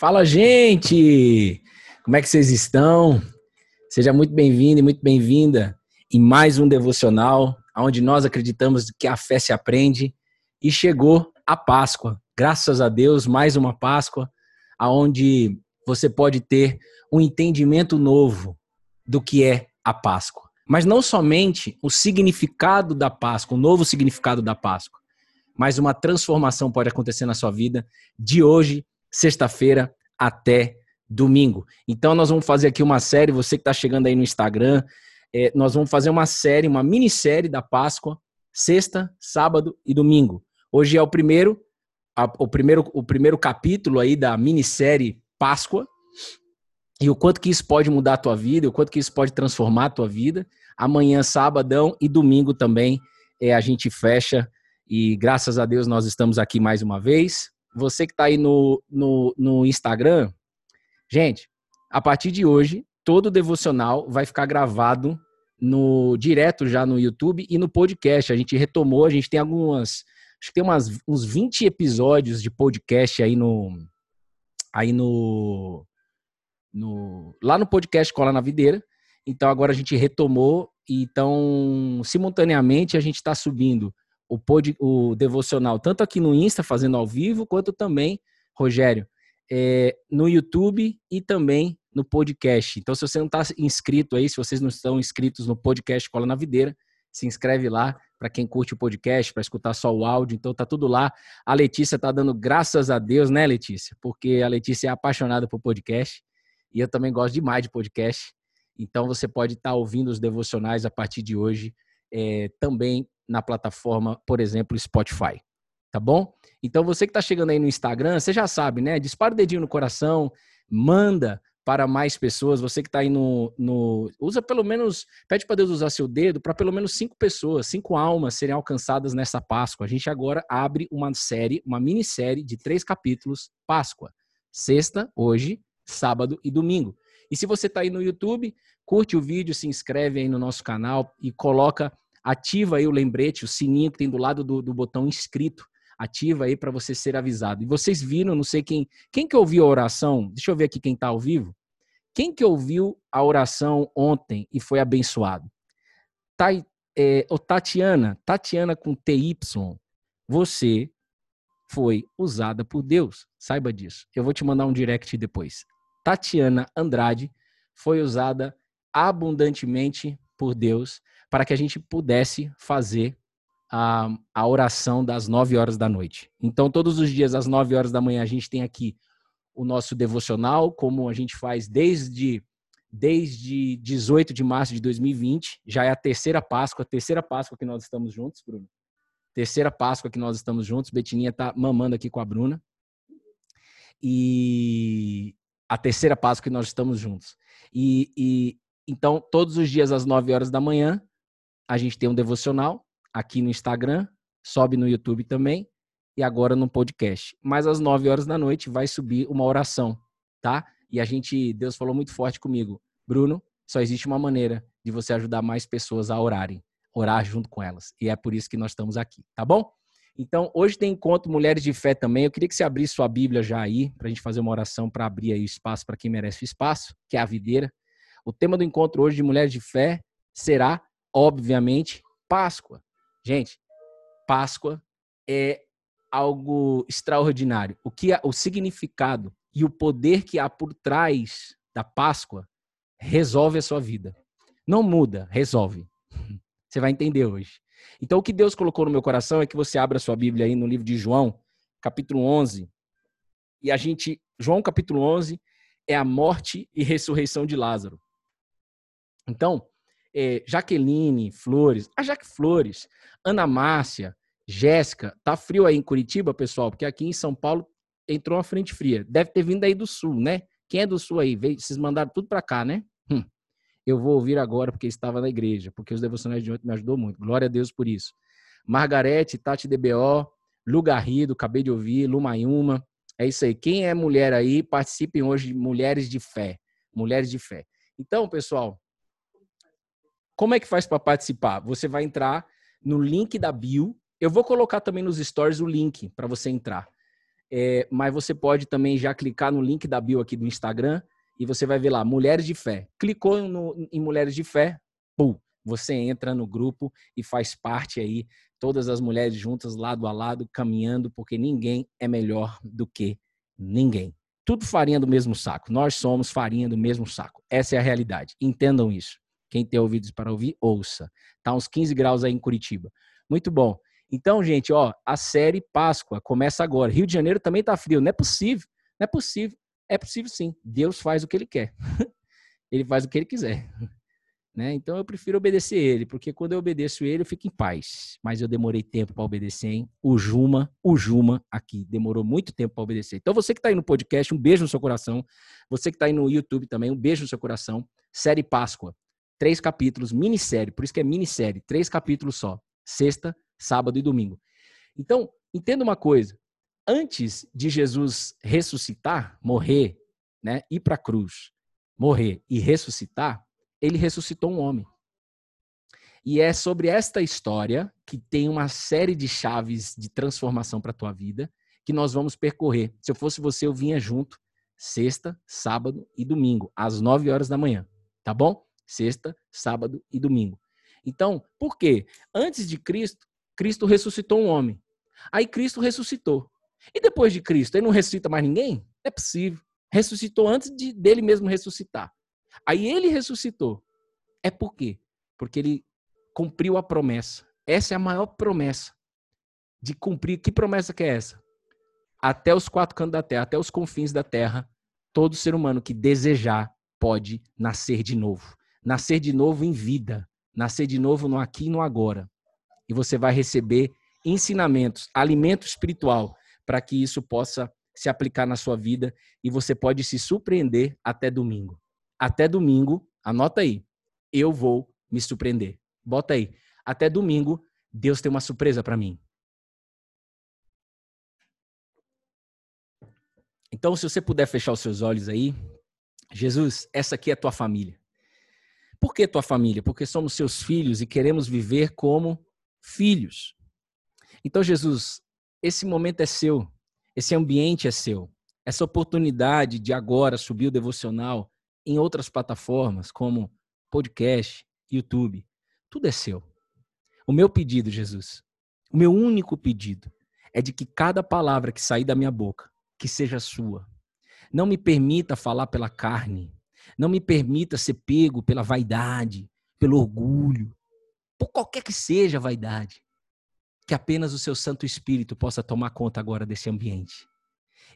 Fala, gente! Como é que vocês estão? Seja muito bem-vindo e muito bem-vinda em mais um devocional, onde nós acreditamos que a fé se aprende e chegou a Páscoa. Graças a Deus, mais uma Páscoa, aonde você pode ter um entendimento novo do que é a Páscoa. Mas não somente o significado da Páscoa, o novo significado da Páscoa, mas uma transformação pode acontecer na sua vida de hoje sexta-feira até domingo. Então, nós vamos fazer aqui uma série. Você que está chegando aí no Instagram, é, nós vamos fazer uma série, uma minissérie da Páscoa, sexta, sábado e domingo. Hoje é o primeiro, a, o primeiro, o primeiro capítulo aí da minissérie Páscoa. E o quanto que isso pode mudar a tua vida, o quanto que isso pode transformar a tua vida. Amanhã, sabadão e domingo também, é, a gente fecha. E graças a Deus nós estamos aqui mais uma vez você que está aí no, no, no Instagram, gente, a partir de hoje, todo devocional vai ficar gravado no direto já no YouTube e no podcast. A gente retomou, a gente tem algumas, acho que tem umas, uns 20 episódios de podcast aí no aí no, no lá no podcast Cola na Videira. Então agora a gente retomou então simultaneamente a gente está subindo o, pod, o devocional, tanto aqui no Insta, fazendo ao vivo, quanto também, Rogério, é, no YouTube e também no podcast. Então, se você não está inscrito aí, se vocês não estão inscritos no podcast Cola na Videira, se inscreve lá para quem curte o podcast, para escutar só o áudio. Então, tá tudo lá. A Letícia tá dando graças a Deus, né, Letícia? Porque a Letícia é apaixonada por podcast e eu também gosto demais de podcast. Então, você pode estar tá ouvindo os devocionais a partir de hoje é, também na plataforma, por exemplo, Spotify. Tá bom? Então você que está chegando aí no Instagram, você já sabe, né? Dispara o dedinho no coração, manda para mais pessoas. Você que está aí no, no. Usa pelo menos. Pede para Deus usar seu dedo para pelo menos cinco pessoas, cinco almas serem alcançadas nessa Páscoa. A gente agora abre uma série, uma minissérie de três capítulos, Páscoa. Sexta, hoje, sábado e domingo. E se você está aí no YouTube, curte o vídeo, se inscreve aí no nosso canal e coloca ativa aí o lembrete, o sininho que tem do lado do, do botão inscrito. Ativa aí para você ser avisado. E vocês viram, não sei quem, quem que ouviu a oração? Deixa eu ver aqui quem está ao vivo. Quem que ouviu a oração ontem e foi abençoado? Tá, é, Tatiana, Tatiana com TY, você foi usada por Deus. Saiba disso. Eu vou te mandar um direct depois. Tatiana Andrade foi usada abundantemente por Deus para que a gente pudesse fazer a, a oração das nove horas da noite. Então, todos os dias, às nove horas da manhã, a gente tem aqui o nosso devocional, como a gente faz desde, desde 18 de março de 2020. Já é a terceira Páscoa, a terceira Páscoa que nós estamos juntos, Bruno. Terceira Páscoa que nós estamos juntos. Betininha tá mamando aqui com a Bruna. E a terceira Páscoa que nós estamos juntos. E, e então, todos os dias às 9 horas da manhã, a gente tem um devocional aqui no Instagram, sobe no YouTube também e agora no podcast. Mas às 9 horas da noite vai subir uma oração, tá? E a gente, Deus falou muito forte comigo, Bruno, só existe uma maneira de você ajudar mais pessoas a orarem, orar junto com elas. E é por isso que nós estamos aqui, tá bom? Então, hoje tem encontro Mulheres de Fé também. Eu queria que você abrisse sua Bíblia já aí, para a gente fazer uma oração para abrir aí espaço para quem merece o espaço, que é a videira. O tema do encontro hoje de Mulheres de Fé será obviamente, Páscoa. Gente, Páscoa é algo extraordinário. O que o significado e o poder que há por trás da Páscoa resolve a sua vida. Não muda, resolve. Você vai entender hoje. Então, o que Deus colocou no meu coração é que você abra sua Bíblia aí no livro de João, capítulo 11. E a gente, João capítulo 11 é a morte e ressurreição de Lázaro. Então, é, Jaqueline Flores, a Jaque Flores, Ana Márcia, Jéssica. Tá frio aí em Curitiba, pessoal? Porque aqui em São Paulo entrou uma frente fria. Deve ter vindo aí do sul, né? Quem é do sul aí? Veio, vocês mandaram tudo para cá, né? Hum. Eu vou ouvir agora porque estava na igreja, porque os devocionais de ontem me ajudou muito. Glória a Deus por isso. Margarete, Tati DBO, Lu Garrido, acabei de ouvir, Lu Mayuma. É isso aí. Quem é mulher aí, participem hoje de Mulheres de Fé. Mulheres de Fé. Então, pessoal, como é que faz para participar? Você vai entrar no link da bio. Eu vou colocar também nos stories o link para você entrar. É, mas você pode também já clicar no link da bio aqui do Instagram e você vai ver lá, Mulheres de Fé. Clicou no, em Mulheres de Fé, pum, você entra no grupo e faz parte aí, todas as mulheres juntas, lado a lado, caminhando, porque ninguém é melhor do que ninguém. Tudo farinha do mesmo saco. Nós somos farinha do mesmo saco. Essa é a realidade. Entendam isso. Quem tem ouvidos para ouvir, ouça. Tá uns 15 graus aí em Curitiba. Muito bom. Então, gente, ó, a série Páscoa começa agora. Rio de Janeiro também tá frio. Não é possível. Não é possível. É possível sim. Deus faz o que ele quer. ele faz o que ele quiser. Né? Então eu prefiro obedecer ele, porque quando eu obedeço ele, eu fico em paz. Mas eu demorei tempo para obedecer, hein? O Juma, o Juma aqui, demorou muito tempo para obedecer. Então você que está aí no podcast, um beijo no seu coração. Você que está aí no YouTube também, um beijo no seu coração. Série Páscoa, três capítulos, minissérie, por isso que é minissérie, três capítulos só. Sexta, sábado e domingo. Então, entenda uma coisa. Antes de Jesus ressuscitar, morrer, né, ir para a cruz, morrer e ressuscitar, ele ressuscitou um homem. E é sobre esta história que tem uma série de chaves de transformação para a tua vida que nós vamos percorrer. Se eu fosse você, eu vinha junto sexta, sábado e domingo, às nove horas da manhã, tá bom? Sexta, sábado e domingo. Então, por quê? Antes de Cristo, Cristo ressuscitou um homem. Aí Cristo ressuscitou. E depois de Cristo, ele não ressuscita mais ninguém? É possível. Ressuscitou antes de, dele mesmo ressuscitar. Aí ele ressuscitou. É por quê? Porque ele cumpriu a promessa. Essa é a maior promessa de cumprir. Que promessa que é essa? Até os quatro cantos da terra, até os confins da terra, todo ser humano que desejar pode nascer de novo. Nascer de novo em vida. Nascer de novo no aqui e no agora e você vai receber ensinamentos, alimento espiritual, para que isso possa se aplicar na sua vida e você pode se surpreender até domingo. Até domingo, anota aí, eu vou me surpreender. Bota aí. Até domingo, Deus tem uma surpresa para mim. Então, se você puder fechar os seus olhos aí, Jesus, essa aqui é a tua família. Por que tua família? Porque somos seus filhos e queremos viver como filhos. Então, Jesus, esse momento é seu, esse ambiente é seu. Essa oportunidade de agora subir o devocional em outras plataformas, como podcast, YouTube, tudo é seu. O meu pedido, Jesus, o meu único pedido é de que cada palavra que sair da minha boca, que seja sua. Não me permita falar pela carne. Não me permita ser pego pela vaidade, pelo orgulho, por qualquer que seja a vaidade, que apenas o seu Santo Espírito possa tomar conta agora desse ambiente.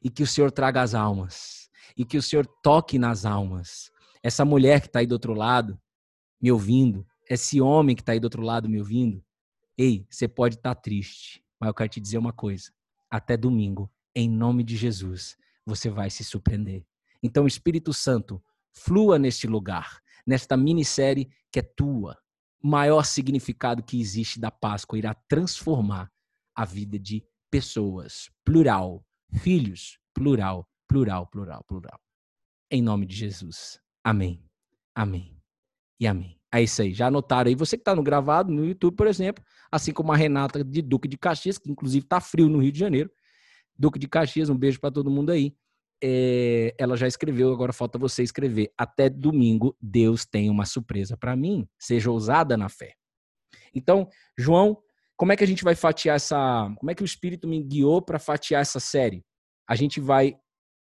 E que o Senhor traga as almas. E que o Senhor toque nas almas. Essa mulher que está aí do outro lado, me ouvindo, esse homem que está aí do outro lado me ouvindo, ei, você pode estar tá triste, mas eu quero te dizer uma coisa. Até domingo, em nome de Jesus, você vai se surpreender. Então, Espírito Santo, flua neste lugar, nesta minissérie que é tua maior significado que existe da Páscoa irá transformar a vida de pessoas, plural, filhos, plural, plural, plural, plural. Em nome de Jesus. Amém. Amém. E amém. É isso aí. Já anotaram aí? Você que está no gravado, no YouTube, por exemplo, assim como a Renata de Duque de Caxias, que inclusive está frio no Rio de Janeiro. Duque de Caxias, um beijo para todo mundo aí é, ela já escreveu, agora falta você escrever. Até domingo, Deus tem uma surpresa para mim. Seja ousada na fé. Então, João, como é que a gente vai fatiar essa. Como é que o Espírito me guiou para fatiar essa série? A gente vai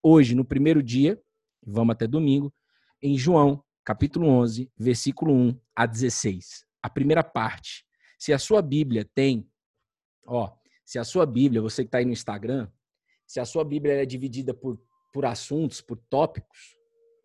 hoje, no primeiro dia, vamos até domingo, em João, capítulo 11, versículo 1 a 16. A primeira parte. Se a sua Bíblia tem, ó, se a sua Bíblia, você que está aí no Instagram, se a sua Bíblia é dividida por por assuntos, por tópicos,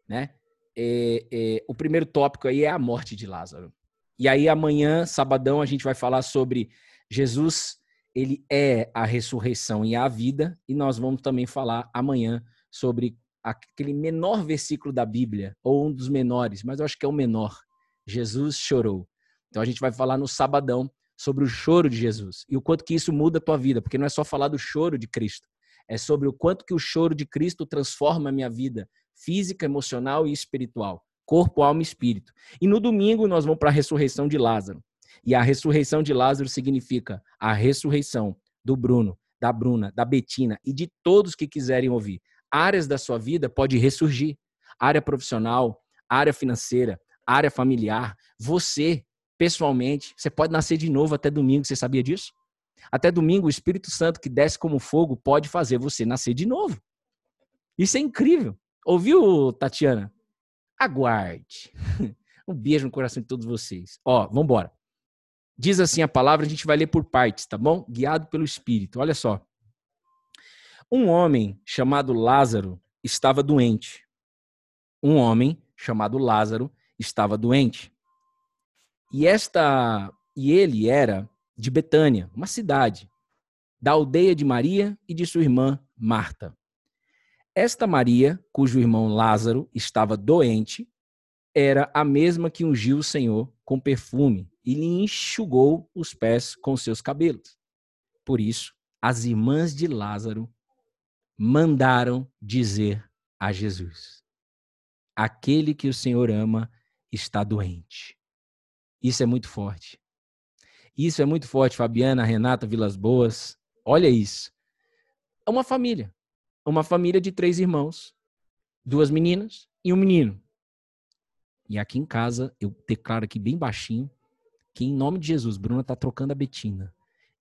né? É, é, o primeiro tópico aí é a morte de Lázaro. E aí amanhã, sabadão, a gente vai falar sobre Jesus, ele é a ressurreição e a vida, e nós vamos também falar amanhã sobre aquele menor versículo da Bíblia, ou um dos menores, mas eu acho que é o menor. Jesus chorou. Então a gente vai falar no sabadão sobre o choro de Jesus e o quanto que isso muda a tua vida, porque não é só falar do choro de Cristo, é sobre o quanto que o choro de Cristo transforma a minha vida física, emocional e espiritual, corpo, alma e espírito. E no domingo nós vamos para a ressurreição de Lázaro. E a ressurreição de Lázaro significa a ressurreição do Bruno, da Bruna, da Betina e de todos que quiserem ouvir. Áreas da sua vida pode ressurgir. Área profissional, área financeira, área familiar. Você, pessoalmente, você pode nascer de novo até domingo. Você sabia disso? Até domingo, o Espírito Santo que desce como fogo pode fazer você nascer de novo. Isso é incrível. Ouviu, Tatiana? Aguarde. Um beijo no coração de todos vocês. Ó, vamos embora. Diz assim a palavra, a gente vai ler por partes, tá bom? Guiado pelo Espírito. Olha só. Um homem chamado Lázaro estava doente. Um homem chamado Lázaro estava doente. E esta e ele era de Betânia, uma cidade, da aldeia de Maria e de sua irmã Marta. Esta Maria, cujo irmão Lázaro estava doente, era a mesma que ungiu o Senhor com perfume e lhe enxugou os pés com seus cabelos. Por isso, as irmãs de Lázaro mandaram dizer a Jesus: Aquele que o Senhor ama está doente. Isso é muito forte. Isso é muito forte, Fabiana, Renata, Vilas Boas. Olha isso. É uma família. Uma família de três irmãos. Duas meninas e um menino. E aqui em casa, eu declaro aqui bem baixinho que, em nome de Jesus, Bruna está trocando a Betina.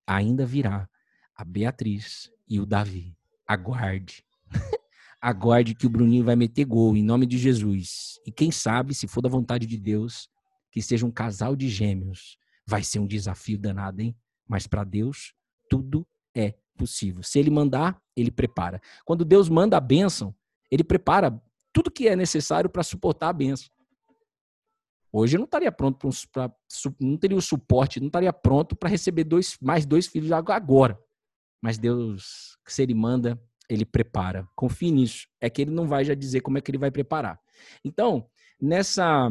Ainda virá a Beatriz e o Davi. Aguarde. Aguarde que o Bruninho vai meter gol, em nome de Jesus. E quem sabe, se for da vontade de Deus, que seja um casal de gêmeos Vai ser um desafio danado, hein? Mas para Deus, tudo é possível. Se ele mandar, ele prepara. Quando Deus manda a bênção, ele prepara tudo que é necessário para suportar a bênção. Hoje eu não estaria pronto para não teria o suporte, não estaria pronto para receber dois, mais dois filhos agora. Mas Deus, se ele manda, ele prepara. Confie nisso. É que ele não vai já dizer como é que ele vai preparar. Então, nessa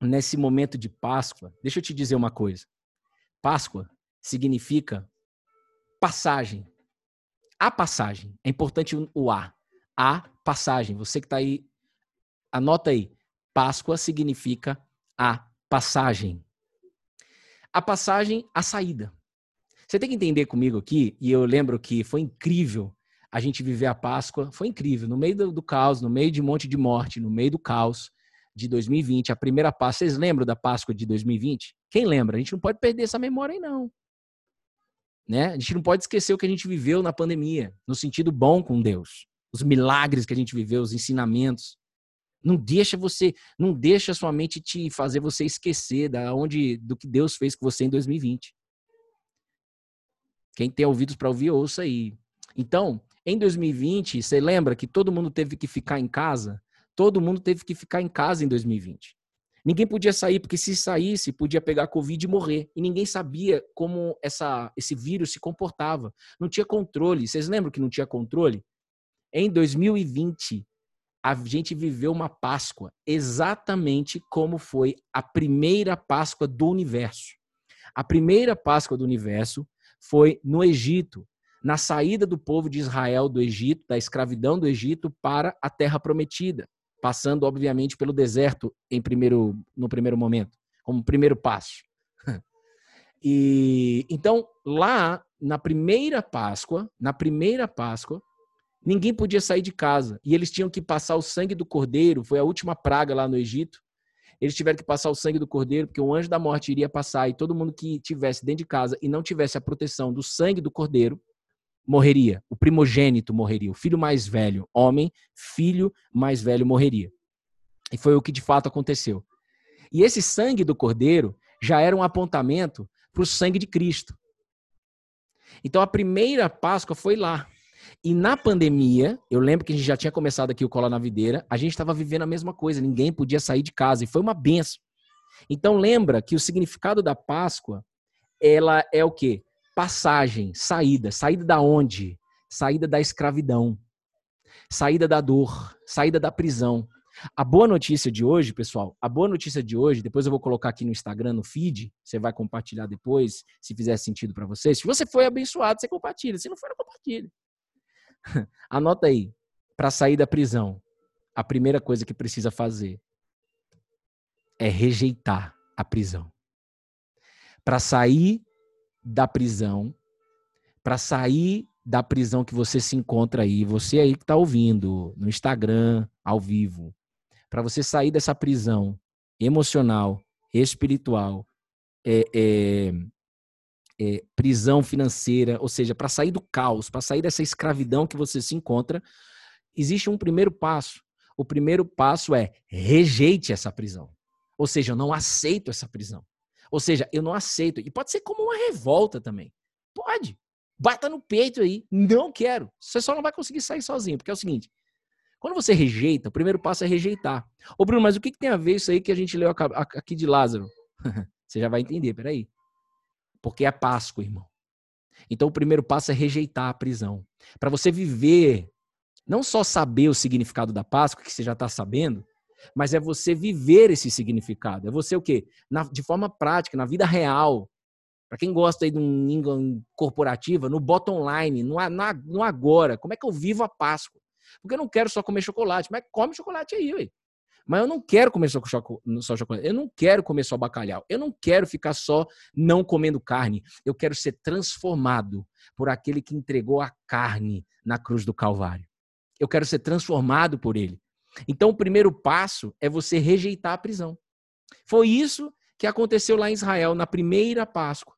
nesse momento de Páscoa, deixa eu te dizer uma coisa. Páscoa significa passagem. A passagem. É importante o A. A passagem. Você que está aí, anota aí. Páscoa significa a passagem. A passagem, a saída. Você tem que entender comigo aqui, e eu lembro que foi incrível a gente viver a Páscoa. Foi incrível. No meio do, caos, no meio de um monte de morte, no meio do caos de 2020, a primeira Páscoa. Vocês lembram da Páscoa de 2020? Quem lembra? A gente não pode perder essa memória aí, não. Né? A gente não pode esquecer o que a gente viveu na pandemia, no sentido bom com Deus. Os milagres que a gente viveu, os ensinamentos. Não deixa você, não deixa sua mente te fazer você esquecer da onde, do que Deus fez com você em 2020. Quem tem ouvidos para ouvir, ouça aí. Então, em 2020, você lembra que todo mundo teve que ficar em casa? Todo mundo teve que ficar em casa em 2020. Ninguém podia sair, porque se saísse, podia pegar Covid e morrer. E ninguém sabia como essa, esse vírus se comportava. Não tinha controle. Vocês lembram que não tinha controle? Em 2020, a gente viveu uma Páscoa exatamente como foi a primeira Páscoa do universo. A primeira Páscoa do universo foi no Egito, na saída do povo de Israel do Egito, da escravidão do Egito, para a terra prometida passando obviamente pelo deserto em primeiro no primeiro momento, como primeiro passo. E então lá na primeira Páscoa, na primeira Páscoa, ninguém podia sair de casa e eles tinham que passar o sangue do cordeiro, foi a última praga lá no Egito. Eles tiveram que passar o sangue do cordeiro porque o anjo da morte iria passar e todo mundo que tivesse dentro de casa e não tivesse a proteção do sangue do cordeiro morreria, o primogênito morreria, o filho mais velho, homem, filho mais velho morreria. E foi o que de fato aconteceu. E esse sangue do cordeiro já era um apontamento para o sangue de Cristo. Então a primeira Páscoa foi lá. E na pandemia, eu lembro que a gente já tinha começado aqui o Cola na Videira, a gente estava vivendo a mesma coisa, ninguém podia sair de casa e foi uma benção. Então lembra que o significado da Páscoa, ela é o quê? Passagem, saída. Saída da onde? Saída da escravidão. Saída da dor, saída da prisão. A boa notícia de hoje, pessoal, a boa notícia de hoje, depois eu vou colocar aqui no Instagram, no feed, você vai compartilhar depois, se fizer sentido para você. Se você foi abençoado, você compartilha. Se não for, não compartilha. Anota aí, para sair da prisão, a primeira coisa que precisa fazer é rejeitar a prisão. Para sair da prisão, para sair da prisão que você se encontra aí, você aí que está ouvindo no Instagram, ao vivo, para você sair dessa prisão emocional, espiritual, é, é, é, prisão financeira, ou seja, para sair do caos, para sair dessa escravidão que você se encontra, existe um primeiro passo. O primeiro passo é rejeite essa prisão. Ou seja, eu não aceito essa prisão. Ou seja, eu não aceito. E pode ser como uma revolta também. Pode. Bata no peito aí. Não quero. Você só não vai conseguir sair sozinho. Porque é o seguinte: quando você rejeita, o primeiro passo é rejeitar. Ô, Bruno, mas o que, que tem a ver isso aí que a gente leu aqui de Lázaro? você já vai entender, peraí. Porque é Páscoa, irmão. Então o primeiro passo é rejeitar a prisão. Para você viver, não só saber o significado da Páscoa, que você já está sabendo, mas é você viver esse significado. É você o quê? Na, de forma prática, na vida real. Para quem gosta aí de um corporativa, no bottom line, no, na, no agora. Como é que eu vivo a Páscoa? Porque eu não quero só comer chocolate. Mas come chocolate aí, ué. Mas eu não quero comer só, só chocolate. Eu não quero comer só bacalhau. Eu não quero ficar só não comendo carne. Eu quero ser transformado por aquele que entregou a carne na cruz do Calvário. Eu quero ser transformado por ele. Então, o primeiro passo é você rejeitar a prisão. Foi isso que aconteceu lá em Israel, na primeira Páscoa.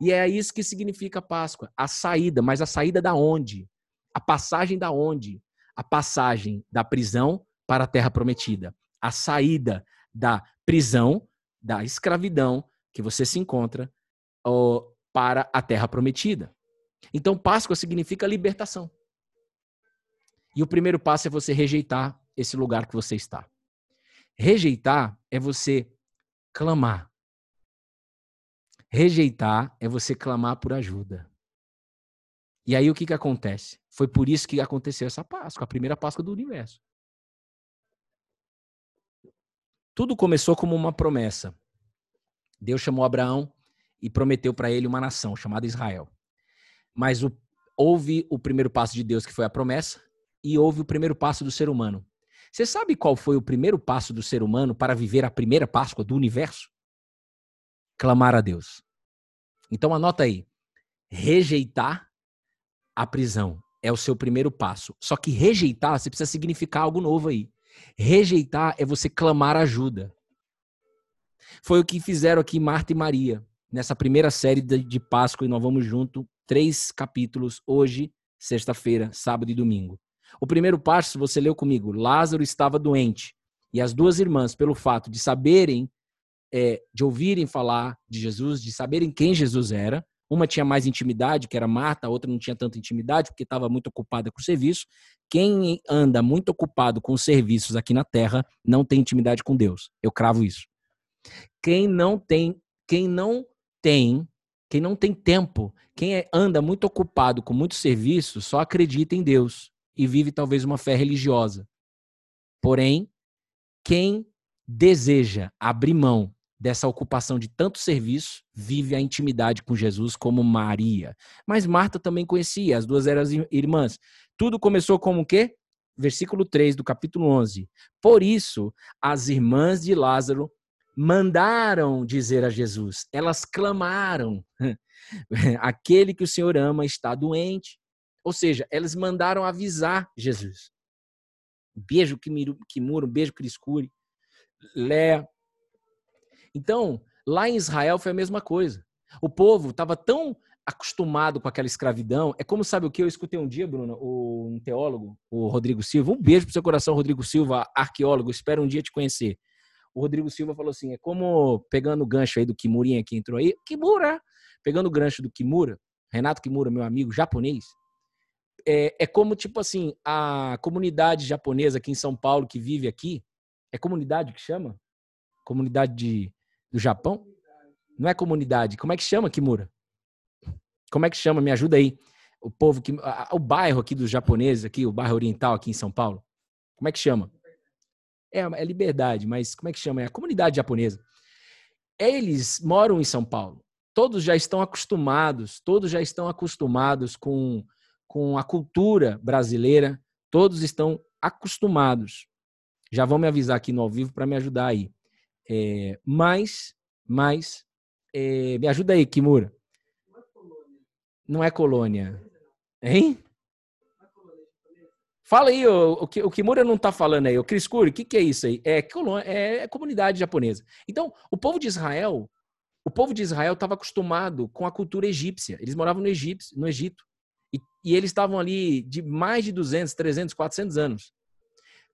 E é isso que significa Páscoa, a saída. Mas a saída da onde? A passagem da onde? A passagem da prisão para a terra prometida. A saída da prisão, da escravidão que você se encontra para a terra prometida. Então, Páscoa significa libertação. E o primeiro passo é você rejeitar esse lugar que você está. Rejeitar é você clamar. Rejeitar é você clamar por ajuda. E aí o que, que acontece? Foi por isso que aconteceu essa Páscoa, a primeira Páscoa do universo. Tudo começou como uma promessa. Deus chamou Abraão e prometeu para ele uma nação chamada Israel. Mas o, houve o primeiro passo de Deus, que foi a promessa, e houve o primeiro passo do ser humano, você sabe qual foi o primeiro passo do ser humano para viver a primeira Páscoa do universo? Clamar a Deus. Então anota aí. Rejeitar a prisão é o seu primeiro passo. Só que rejeitar, você precisa significar algo novo aí. Rejeitar é você clamar ajuda. Foi o que fizeram aqui Marta e Maria, nessa primeira série de Páscoa, e nós vamos junto, três capítulos, hoje, sexta-feira, sábado e domingo. O primeiro passo, você leu comigo, Lázaro estava doente. E as duas irmãs, pelo fato de saberem, é, de ouvirem falar de Jesus, de saberem quem Jesus era, uma tinha mais intimidade, que era Marta, a outra não tinha tanta intimidade, porque estava muito ocupada com o serviço. Quem anda muito ocupado com os serviços aqui na terra não tem intimidade com Deus. Eu cravo isso. Quem não tem, quem não tem, quem não tem tempo, quem é, anda muito ocupado com muitos serviços, só acredita em Deus e vive talvez uma fé religiosa. Porém, quem deseja abrir mão dessa ocupação de tanto serviço, vive a intimidade com Jesus como Maria. Mas Marta também conhecia, as duas eram irmãs. Tudo começou como o quê? Versículo 3 do capítulo 11. Por isso, as irmãs de Lázaro mandaram dizer a Jesus, elas clamaram: aquele que o Senhor ama está doente. Ou seja, eles mandaram avisar Jesus. Beijo Kimura, um beijo Criscure, Léa. Então, lá em Israel foi a mesma coisa. O povo estava tão acostumado com aquela escravidão. É como sabe o que eu escutei um dia, Bruno, um teólogo, o Rodrigo Silva. Um beijo pro seu coração, Rodrigo Silva, arqueólogo. Espero um dia te conhecer. O Rodrigo Silva falou assim: é como pegando o gancho aí do Kimurinha que entrou aí. Kimura! Pegando o gancho do Kimura, Renato Kimura, meu amigo japonês é, é como, tipo assim, a comunidade japonesa aqui em São Paulo que vive aqui, é comunidade que chama? Comunidade de, do Japão? Não é comunidade. Como é que chama, Kimura? Como é que chama? Me ajuda aí. O povo que. o bairro aqui dos japoneses, aqui, o bairro oriental aqui em São Paulo. Como é que chama? É, é liberdade, mas como é que chama? É a comunidade japonesa. Eles moram em São Paulo. Todos já estão acostumados, todos já estão acostumados com com a cultura brasileira, todos estão acostumados. Já vão me avisar aqui no ao vivo para me ajudar aí. É, mas, mas, é, me ajuda aí, Kimura. Não é colônia. Hein? Fala aí, o, o, o Kimura não tá falando aí. O Chris Curry, o que, que é isso aí? É, é, é comunidade japonesa. Então, o povo de Israel, o povo de Israel estava acostumado com a cultura egípcia. Eles moravam no. No Egito. E, eles estavam ali de mais de 200, 300, 400 anos.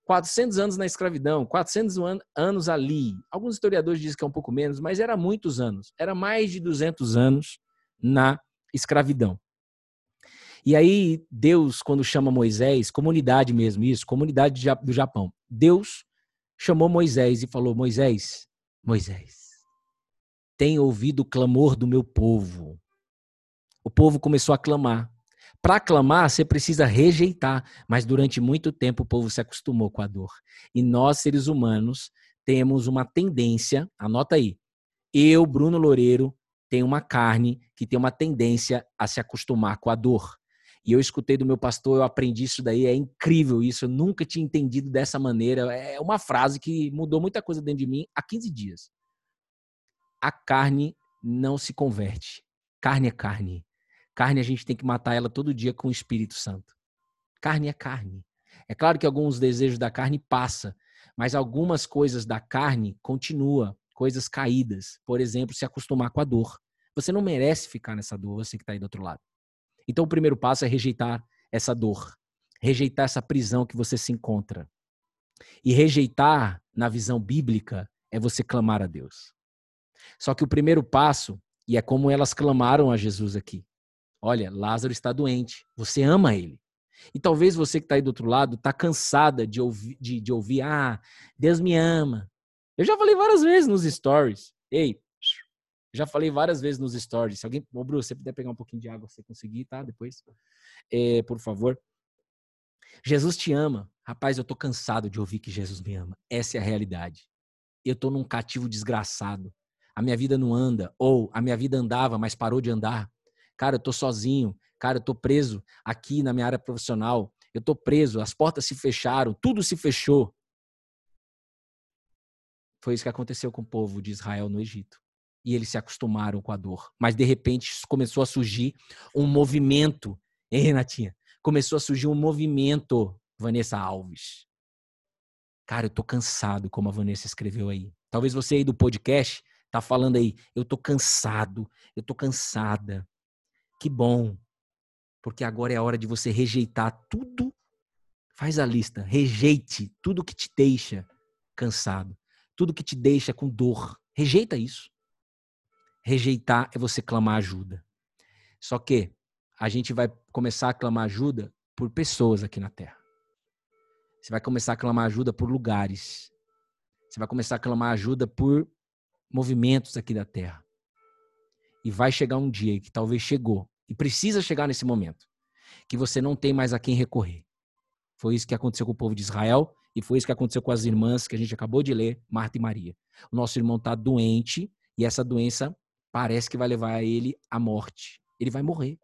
400 anos na escravidão, 400 an anos ali. Alguns historiadores dizem que é um pouco menos, mas era muitos anos. Era mais de 200 anos na escravidão. E aí, Deus, quando chama Moisés, comunidade mesmo, isso, comunidade do Japão, Deus chamou Moisés e falou: Moisés, Moisés, tem ouvido o clamor do meu povo. O povo começou a clamar. Para clamar, você precisa rejeitar, mas durante muito tempo o povo se acostumou com a dor. E nós, seres humanos, temos uma tendência, anota aí. Eu, Bruno Loureiro, tenho uma carne que tem uma tendência a se acostumar com a dor. E eu escutei do meu pastor, eu aprendi isso daí, é incrível isso, eu nunca tinha entendido dessa maneira. É uma frase que mudou muita coisa dentro de mim há 15 dias. A carne não se converte. Carne é carne. Carne a gente tem que matar ela todo dia com o Espírito Santo. Carne é carne. É claro que alguns desejos da carne passa, mas algumas coisas da carne continua, coisas caídas. Por exemplo, se acostumar com a dor. Você não merece ficar nessa dor, você que está aí do outro lado. Então o primeiro passo é rejeitar essa dor, rejeitar essa prisão que você se encontra. E rejeitar, na visão bíblica, é você clamar a Deus. Só que o primeiro passo, e é como elas clamaram a Jesus aqui, Olha, Lázaro está doente. Você ama ele. E talvez você que está aí do outro lado está cansada de ouvir, de, de ouvir, ah, Deus me ama. Eu já falei várias vezes nos stories. Ei, já falei várias vezes nos stories. Se alguém, ô Bruno, você puder pegar um pouquinho de água, você conseguir, tá? Depois, é, por favor. Jesus te ama. Rapaz, eu tô cansado de ouvir que Jesus me ama. Essa é a realidade. Eu tô num cativo desgraçado. A minha vida não anda. Ou a minha vida andava, mas parou de andar. Cara, eu tô sozinho. Cara, eu tô preso aqui na minha área profissional. Eu tô preso, as portas se fecharam, tudo se fechou. Foi isso que aconteceu com o povo de Israel no Egito. E eles se acostumaram com a dor. Mas de repente começou a surgir um movimento, hein, Renatinha? Começou a surgir um movimento, Vanessa Alves. Cara, eu tô cansado, como a Vanessa escreveu aí. Talvez você aí do podcast tá falando aí, eu tô cansado, eu tô cansada. Que bom. Porque agora é a hora de você rejeitar tudo. Faz a lista. Rejeite tudo que te deixa cansado. Tudo que te deixa com dor. Rejeita isso. Rejeitar é você clamar ajuda. Só que a gente vai começar a clamar ajuda por pessoas aqui na Terra. Você vai começar a clamar ajuda por lugares. Você vai começar a clamar ajuda por movimentos aqui da Terra. E vai chegar um dia que talvez chegou, e precisa chegar nesse momento, que você não tem mais a quem recorrer. Foi isso que aconteceu com o povo de Israel e foi isso que aconteceu com as irmãs que a gente acabou de ler, Marta e Maria. O nosso irmão está doente e essa doença parece que vai levar ele à morte. Ele vai morrer.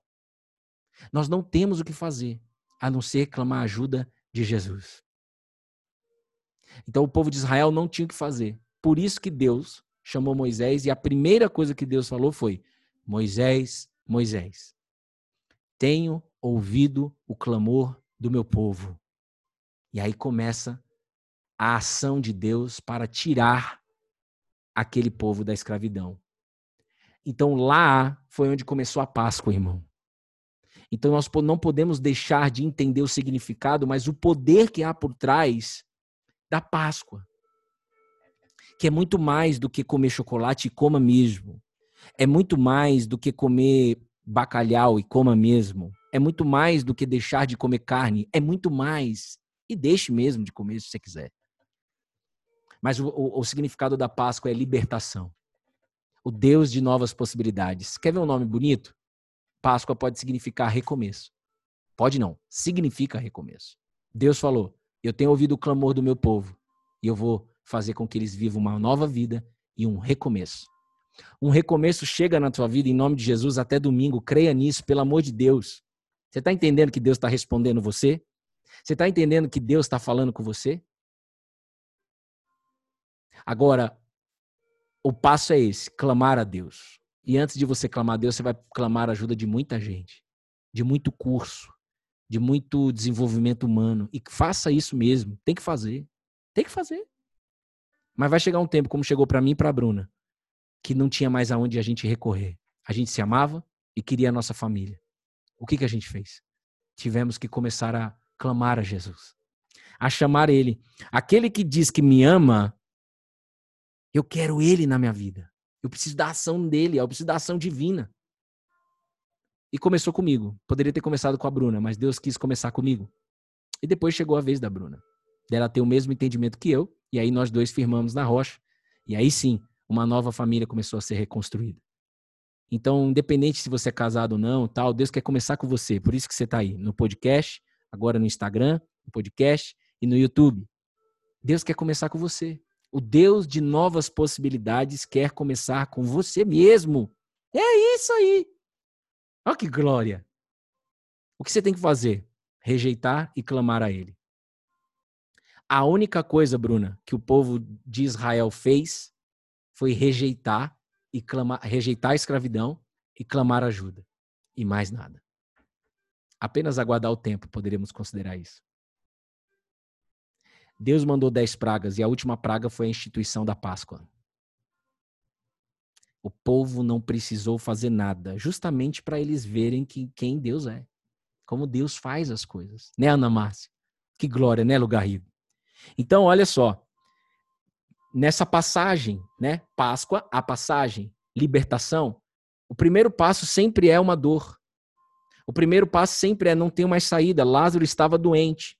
Nós não temos o que fazer a não ser clamar a ajuda de Jesus. Então o povo de Israel não tinha o que fazer. Por isso que Deus chamou Moisés e a primeira coisa que Deus falou foi: Moisés, Moisés, tenho ouvido o clamor do meu povo. E aí começa a ação de Deus para tirar aquele povo da escravidão. Então lá foi onde começou a Páscoa, irmão. Então nós não podemos deixar de entender o significado, mas o poder que há por trás da Páscoa. Que é muito mais do que comer chocolate e coma mesmo é muito mais do que comer bacalhau e coma mesmo. É muito mais do que deixar de comer carne. É muito mais. E deixe mesmo de comer se você quiser. Mas o, o, o significado da Páscoa é libertação. O Deus de novas possibilidades. Quer ver um nome bonito? Páscoa pode significar recomeço. Pode não. Significa recomeço. Deus falou: Eu tenho ouvido o clamor do meu povo e eu vou fazer com que eles vivam uma nova vida e um recomeço. Um recomeço chega na tua vida em nome de Jesus até domingo. Creia nisso, pelo amor de Deus. Você está entendendo que Deus está respondendo você? Você está entendendo que Deus está falando com você? Agora, o passo é esse: clamar a Deus. E antes de você clamar a Deus, você vai clamar a ajuda de muita gente, de muito curso, de muito desenvolvimento humano. E faça isso mesmo. Tem que fazer. Tem que fazer. Mas vai chegar um tempo, como chegou para mim e para a Bruna, que não tinha mais aonde a gente recorrer. A gente se amava e queria a nossa família. O que, que a gente fez? Tivemos que começar a clamar a Jesus, a chamar Ele. Aquele que diz que me ama, eu quero Ele na minha vida. Eu preciso da ação dele, eu preciso da ação divina. E começou comigo. Poderia ter começado com a Bruna, mas Deus quis começar comigo. E depois chegou a vez da Bruna. Dela ter o mesmo entendimento que eu, e aí nós dois firmamos na rocha. E aí sim, uma nova família começou a ser reconstruída. Então, independente se você é casado ou não, tal, Deus quer começar com você. Por isso que você está aí no podcast, agora no Instagram, no podcast e no YouTube. Deus quer começar com você. O Deus de novas possibilidades quer começar com você mesmo. É isso aí. Olha que glória! O que você tem que fazer? Rejeitar e clamar a Ele. A única coisa, Bruna, que o povo de Israel fez foi rejeitar e clamar, rejeitar a escravidão e clamar ajuda. E mais nada. Apenas aguardar o tempo, poderíamos considerar isso. Deus mandou dez pragas e a última praga foi a instituição da Páscoa. O povo não precisou fazer nada, justamente para eles verem que, quem Deus é. Como Deus faz as coisas. Né, Ana Márcia? Que glória, né, Lugarrido? Então, olha só. Nessa passagem, né? Páscoa, a passagem, libertação. O primeiro passo sempre é uma dor. O primeiro passo sempre é não ter mais saída. Lázaro estava doente.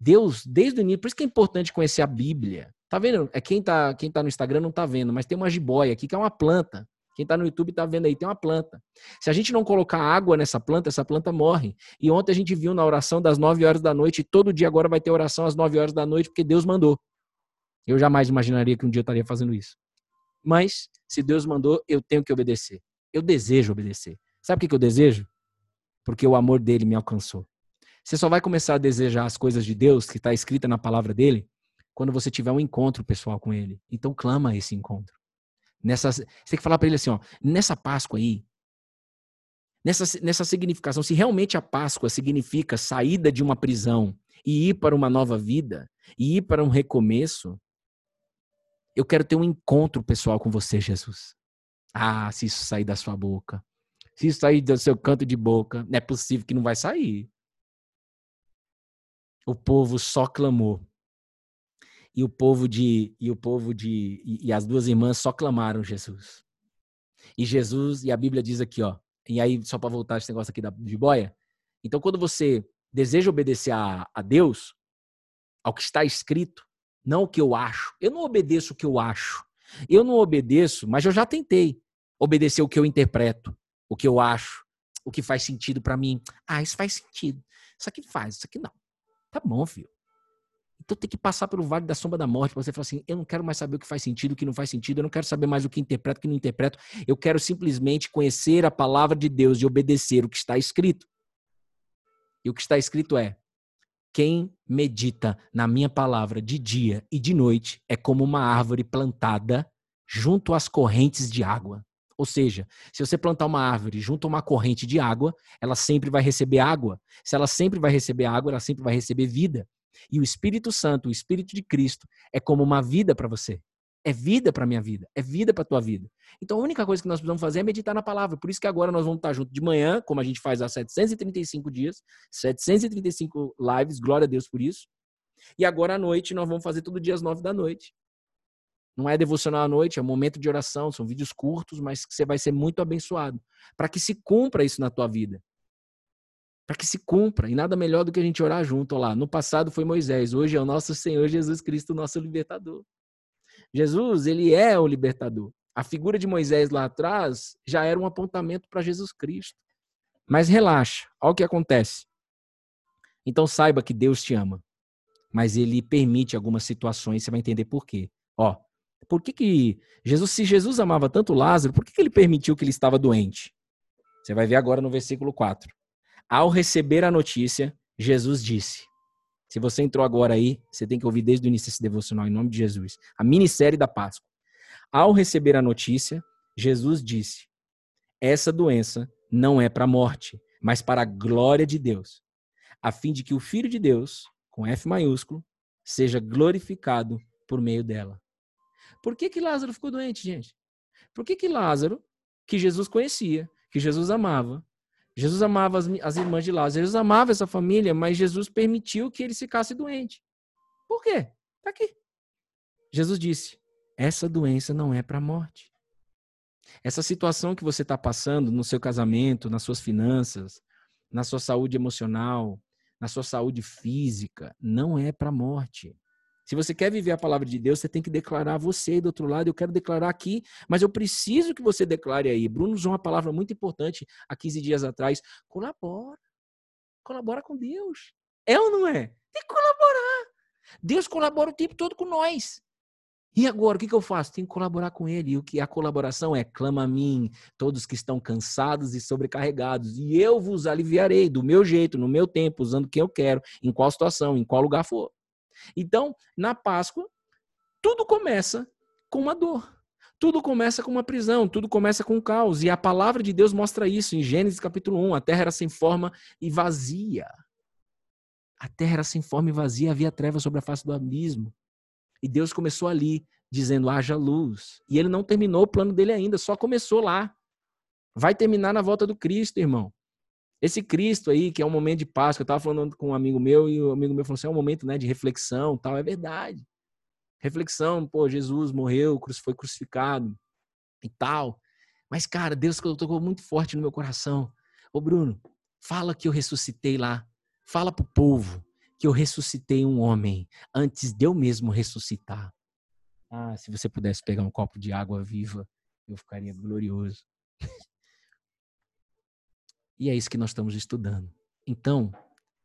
Deus, desde o início, por isso que é importante conhecer a Bíblia. Tá vendo? É quem tá, quem tá no Instagram não tá vendo, mas tem uma jiboia aqui que é uma planta. Quem tá no YouTube tá vendo aí, tem uma planta. Se a gente não colocar água nessa planta, essa planta morre. E ontem a gente viu na oração das 9 horas da noite, e todo dia agora vai ter oração às 9 horas da noite, porque Deus mandou. Eu jamais imaginaria que um dia eu estaria fazendo isso. Mas, se Deus mandou, eu tenho que obedecer. Eu desejo obedecer. Sabe o que eu desejo? Porque o amor dele me alcançou. Você só vai começar a desejar as coisas de Deus, que está escrita na palavra dele, quando você tiver um encontro pessoal com ele. Então clama esse encontro. Nessa, você tem que falar para ele assim, ó, nessa Páscoa aí, nessa, nessa significação, se realmente a Páscoa significa saída de uma prisão e ir para uma nova vida, e ir para um recomeço, eu quero ter um encontro pessoal com você, Jesus. Ah, se isso sair da sua boca, se isso sair do seu canto de boca, não é possível que não vai sair. O povo só clamou e o povo de e o povo de e, e, as duas irmãs só clamaram Jesus. E Jesus e a Bíblia diz aqui, ó. E aí só para voltar esse negócio aqui da de boia. Então quando você deseja obedecer a, a Deus, ao que está escrito, não o que eu acho. Eu não obedeço o que eu acho. Eu não obedeço, mas eu já tentei obedecer o que eu interpreto, o que eu acho, o que faz sentido para mim. Ah, isso faz sentido. Isso aqui faz, isso aqui não. Tá bom, filho. Então tem que passar pelo vale da sombra da morte para você falar assim: eu não quero mais saber o que faz sentido, o que não faz sentido, eu não quero saber mais o que interpreto, o que não interpreto. Eu quero simplesmente conhecer a palavra de Deus e obedecer o que está escrito. E o que está escrito é: quem medita na minha palavra de dia e de noite é como uma árvore plantada junto às correntes de água. Ou seja, se você plantar uma árvore junto a uma corrente de água, ela sempre vai receber água. Se ela sempre vai receber água, ela sempre vai receber vida. E o Espírito Santo, o Espírito de Cristo, é como uma vida para você. É vida para minha vida, é vida para tua vida. Então a única coisa que nós precisamos fazer é meditar na palavra. Por isso que agora nós vamos estar juntos de manhã, como a gente faz há 735 dias, 735 lives, glória a Deus por isso. E agora à noite nós vamos fazer todo dia às nove da noite. Não é devocional à noite, é um momento de oração, são vídeos curtos, mas que você vai ser muito abençoado. Para que se cumpra isso na tua vida para que se cumpra. E nada melhor do que a gente orar junto. Lá, no passado foi Moisés, hoje é o nosso Senhor Jesus Cristo, nosso libertador. Jesus, ele é o libertador. A figura de Moisés lá atrás já era um apontamento para Jesus Cristo. Mas relaxa, olha o que acontece. Então saiba que Deus te ama, mas ele permite algumas situações, você vai entender por quê. Ó, por que que Jesus, se Jesus amava tanto Lázaro, por que, que ele permitiu que ele estava doente? Você vai ver agora no versículo 4. Ao receber a notícia, Jesus disse. Se você entrou agora aí, você tem que ouvir desde o início esse devocional em nome de Jesus. A minissérie da Páscoa. Ao receber a notícia, Jesus disse: Essa doença não é para a morte, mas para a glória de Deus, a fim de que o Filho de Deus, com F maiúsculo, seja glorificado por meio dela. Por que, que Lázaro ficou doente, gente? Por que, que Lázaro, que Jesus conhecia, que Jesus amava, Jesus amava as, as irmãs de Lázaro, Jesus amava essa família, mas Jesus permitiu que ele ficasse doente. Por quê? Está aqui. Jesus disse: essa doença não é para a morte. Essa situação que você está passando no seu casamento, nas suas finanças, na sua saúde emocional, na sua saúde física, não é para a morte. Se você quer viver a palavra de Deus, você tem que declarar você aí do outro lado. Eu quero declarar aqui, mas eu preciso que você declare aí. Bruno usou uma palavra muito importante há 15 dias atrás. Colabora. Colabora com Deus. É ou não é? Tem que colaborar. Deus colabora o tempo todo com nós. E agora, o que, que eu faço? Tenho que colaborar com ele. E o que a colaboração é? Clama a mim, todos que estão cansados e sobrecarregados, e eu vos aliviarei do meu jeito, no meu tempo, usando quem eu quero, em qual situação, em qual lugar for. Então, na Páscoa, tudo começa com uma dor. Tudo começa com uma prisão, tudo começa com um caos. E a palavra de Deus mostra isso em Gênesis capítulo 1. A terra era sem forma e vazia. A terra era sem forma e vazia, havia trevas sobre a face do abismo. E Deus começou ali, dizendo: haja luz. E ele não terminou o plano dele ainda, só começou lá. Vai terminar na volta do Cristo, irmão. Esse Cristo aí, que é um momento de Páscoa, eu estava falando com um amigo meu e o amigo meu falou assim: é um momento né, de reflexão, tal. É verdade. Reflexão, pô, Jesus morreu, foi crucificado e tal. Mas, cara, Deus tocou muito forte no meu coração. Ô, Bruno, fala que eu ressuscitei lá. Fala pro povo que eu ressuscitei um homem antes de eu mesmo ressuscitar. Ah, se você pudesse pegar um copo de água viva, eu ficaria glorioso. e é isso que nós estamos estudando. Então,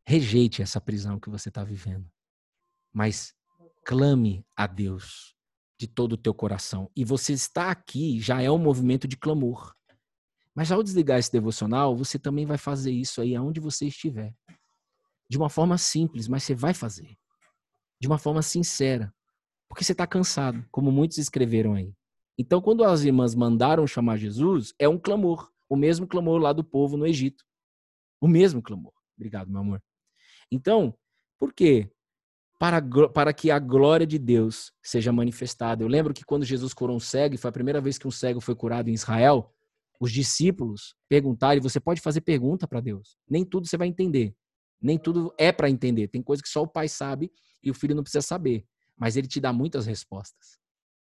rejeite essa prisão que você está vivendo. Mas clame a Deus de todo o teu coração. E você está aqui já é um movimento de clamor. Mas ao desligar esse devocional, você também vai fazer isso aí aonde você estiver de uma forma simples, mas você vai fazer. De uma forma sincera. Porque você está cansado, como muitos escreveram aí. Então, quando as irmãs mandaram chamar Jesus, é um clamor. O mesmo clamor lá do povo no Egito. O mesmo clamor. Obrigado, meu amor. Então, por quê? Para, para que a glória de Deus seja manifestada. Eu lembro que quando Jesus curou um cego, e foi a primeira vez que um cego foi curado em Israel, os discípulos perguntaram, e você pode fazer pergunta para Deus. Nem tudo você vai entender. Nem tudo é para entender. Tem coisa que só o pai sabe e o filho não precisa saber. Mas ele te dá muitas respostas.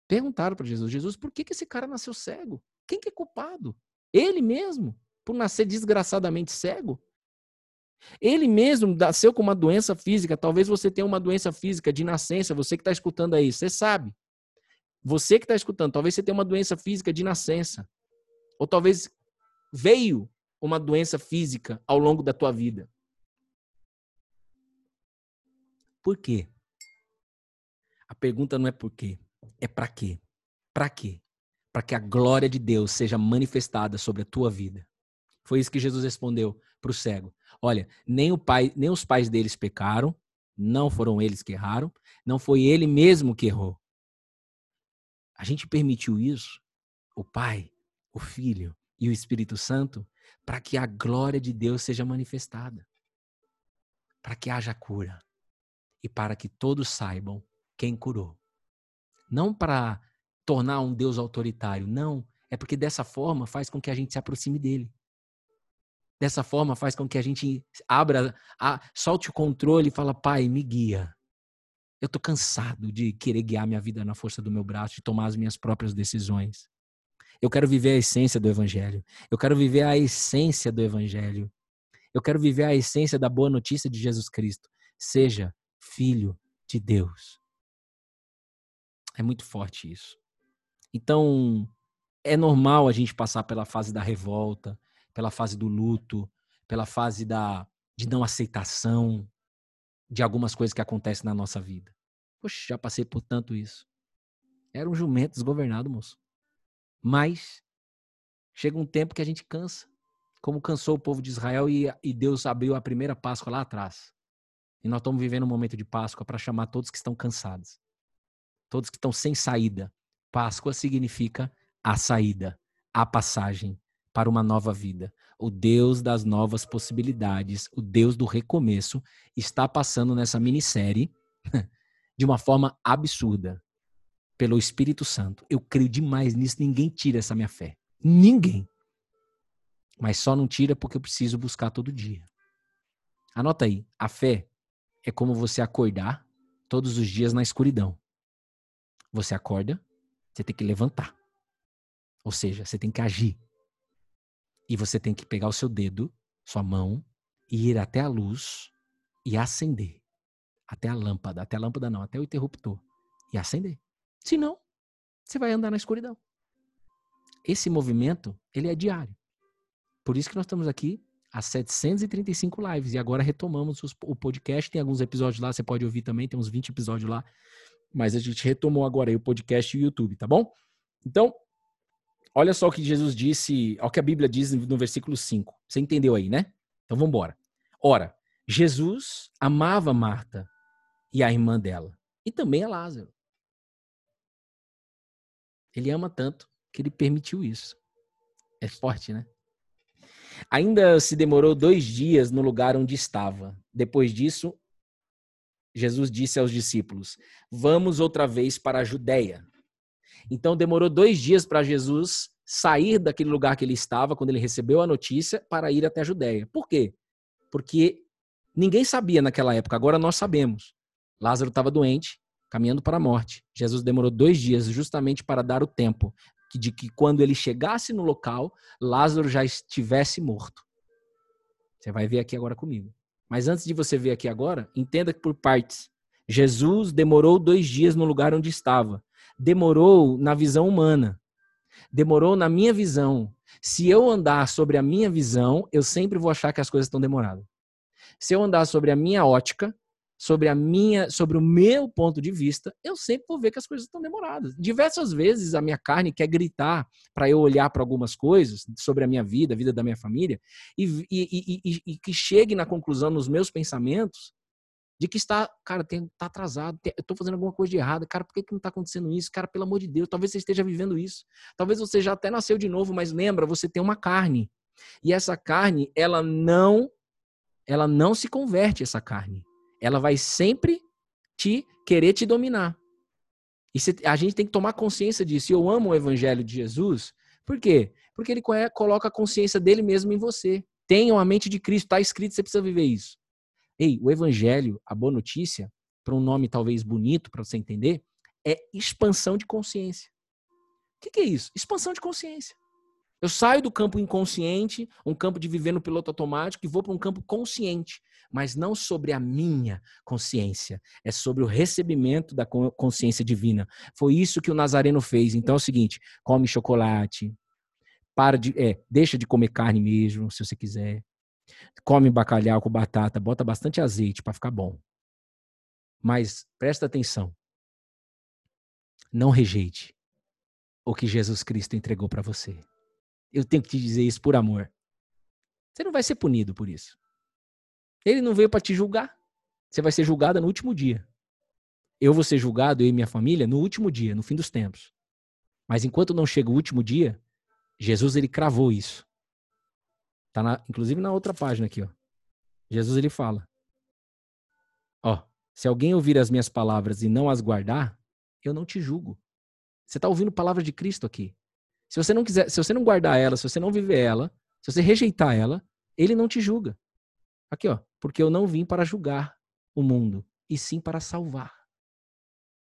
Perguntaram para Jesus: Jesus, por que, que esse cara nasceu cego? Quem que é culpado? Ele mesmo? Por nascer desgraçadamente cego? Ele mesmo nasceu com uma doença física. Talvez você tenha uma doença física de nascença. Você que está escutando aí, você sabe. Você que está escutando, talvez você tenha uma doença física de nascença. Ou talvez veio uma doença física ao longo da tua vida. Por quê? A pergunta não é por quê, é para quê? Para quê? Para que a glória de Deus seja manifestada sobre a tua vida. Foi isso que Jesus respondeu para o cego. Olha, nem o pai, nem os pais deles pecaram, não foram eles que erraram, não foi ele mesmo que errou. A gente permitiu isso, o Pai, o Filho e o Espírito Santo, para que a glória de Deus seja manifestada. Para que haja cura e para que todos saibam quem curou. Não para tornar um Deus autoritário, não. É porque dessa forma faz com que a gente se aproxime dele. Dessa forma faz com que a gente abra, a, solte o controle e fala, pai, me guia. Eu tô cansado de querer guiar minha vida na força do meu braço, de tomar as minhas próprias decisões. Eu quero viver a essência do evangelho. Eu quero viver a essência do evangelho. Eu quero viver a essência da boa notícia de Jesus Cristo. Seja filho de Deus. É muito forte isso. Então, é normal a gente passar pela fase da revolta, pela fase do luto, pela fase da de não aceitação de algumas coisas que acontecem na nossa vida. Poxa, já passei por tanto isso. Era um jumento desgovernado, moço. Mas chega um tempo que a gente cansa, como cansou o povo de Israel e, e Deus abriu a primeira Páscoa lá atrás. E nós estamos vivendo um momento de Páscoa para chamar todos que estão cansados, todos que estão sem saída. Páscoa significa a saída, a passagem para uma nova vida. O Deus das novas possibilidades, o Deus do recomeço, está passando nessa minissérie de uma forma absurda pelo Espírito Santo. Eu creio demais nisso, ninguém tira essa minha fé. Ninguém. Mas só não tira porque eu preciso buscar todo dia. Anota aí, a fé é como você acordar todos os dias na escuridão. Você acorda, você tem que levantar. Ou seja, você tem que agir. E você tem que pegar o seu dedo, sua mão, e ir até a luz e acender. Até a lâmpada. Até a lâmpada não, até o interruptor. E acender. Senão, você vai andar na escuridão. Esse movimento, ele é diário. Por isso que nós estamos aqui há 735 lives. E agora retomamos os, o podcast. Tem alguns episódios lá, você pode ouvir também, tem uns 20 episódios lá. Mas a gente retomou agora aí o podcast e o YouTube, tá bom? Então, Olha só o que Jesus disse, o que a Bíblia diz no versículo 5. Você entendeu aí, né? Então vamos embora. Ora, Jesus amava Marta e a irmã dela, e também a Lázaro. Ele ama tanto que ele permitiu isso. É forte, né? Ainda se demorou dois dias no lugar onde estava. Depois disso, Jesus disse aos discípulos: Vamos outra vez para a Judéia. Então demorou dois dias para Jesus sair daquele lugar que ele estava quando ele recebeu a notícia para ir até a Judéia. Por quê? Porque ninguém sabia naquela época, agora nós sabemos. Lázaro estava doente, caminhando para a morte. Jesus demorou dois dias justamente para dar o tempo de que quando ele chegasse no local, Lázaro já estivesse morto. Você vai ver aqui agora comigo. Mas antes de você ver aqui agora, entenda por partes. Jesus demorou dois dias no lugar onde estava demorou na visão humana. Demorou na minha visão. Se eu andar sobre a minha visão, eu sempre vou achar que as coisas estão demoradas. Se eu andar sobre a minha ótica, sobre a minha, sobre o meu ponto de vista, eu sempre vou ver que as coisas estão demoradas. Diversas vezes a minha carne quer gritar para eu olhar para algumas coisas sobre a minha vida, a vida da minha família, e, e, e, e, que chegue na conclusão nos meus pensamentos de que está, cara, tem, tá atrasado, tem, eu tô fazendo alguma coisa de errado, cara, por que, que não tá acontecendo isso? Cara, pelo amor de Deus, talvez você esteja vivendo isso. Talvez você já até nasceu de novo, mas lembra, você tem uma carne. E essa carne, ela não ela não se converte essa carne. Ela vai sempre te querer te dominar. E a gente tem que tomar consciência disso. E eu amo o evangelho de Jesus, por quê? Porque ele coloca a consciência dele mesmo em você. Tenham a mente de Cristo, está escrito, você precisa viver isso. Ei, o evangelho, a boa notícia, para um nome talvez bonito para você entender, é expansão de consciência. O que, que é isso? Expansão de consciência. Eu saio do campo inconsciente, um campo de viver no piloto automático, e vou para um campo consciente, mas não sobre a minha consciência, é sobre o recebimento da consciência divina. Foi isso que o Nazareno fez. Então é o seguinte: come chocolate, para de, é, deixa de comer carne mesmo, se você quiser. Come bacalhau com batata, bota bastante azeite para ficar bom. Mas presta atenção. Não rejeite o que Jesus Cristo entregou para você. Eu tenho que te dizer isso por amor. Você não vai ser punido por isso. Ele não veio para te julgar. Você vai ser julgada no último dia. Eu vou ser julgado, eu e minha família, no último dia, no fim dos tempos. Mas enquanto não chega o último dia, Jesus ele cravou isso. Tá na, inclusive na outra página aqui, ó. Jesus ele fala: Ó, se alguém ouvir as minhas palavras e não as guardar, eu não te julgo. Você está ouvindo palavra de Cristo aqui. Se você não quiser, se você não guardar ela, se você não viver ela, se você rejeitar ela, ele não te julga. Aqui, ó, porque eu não vim para julgar o mundo, e sim para salvar.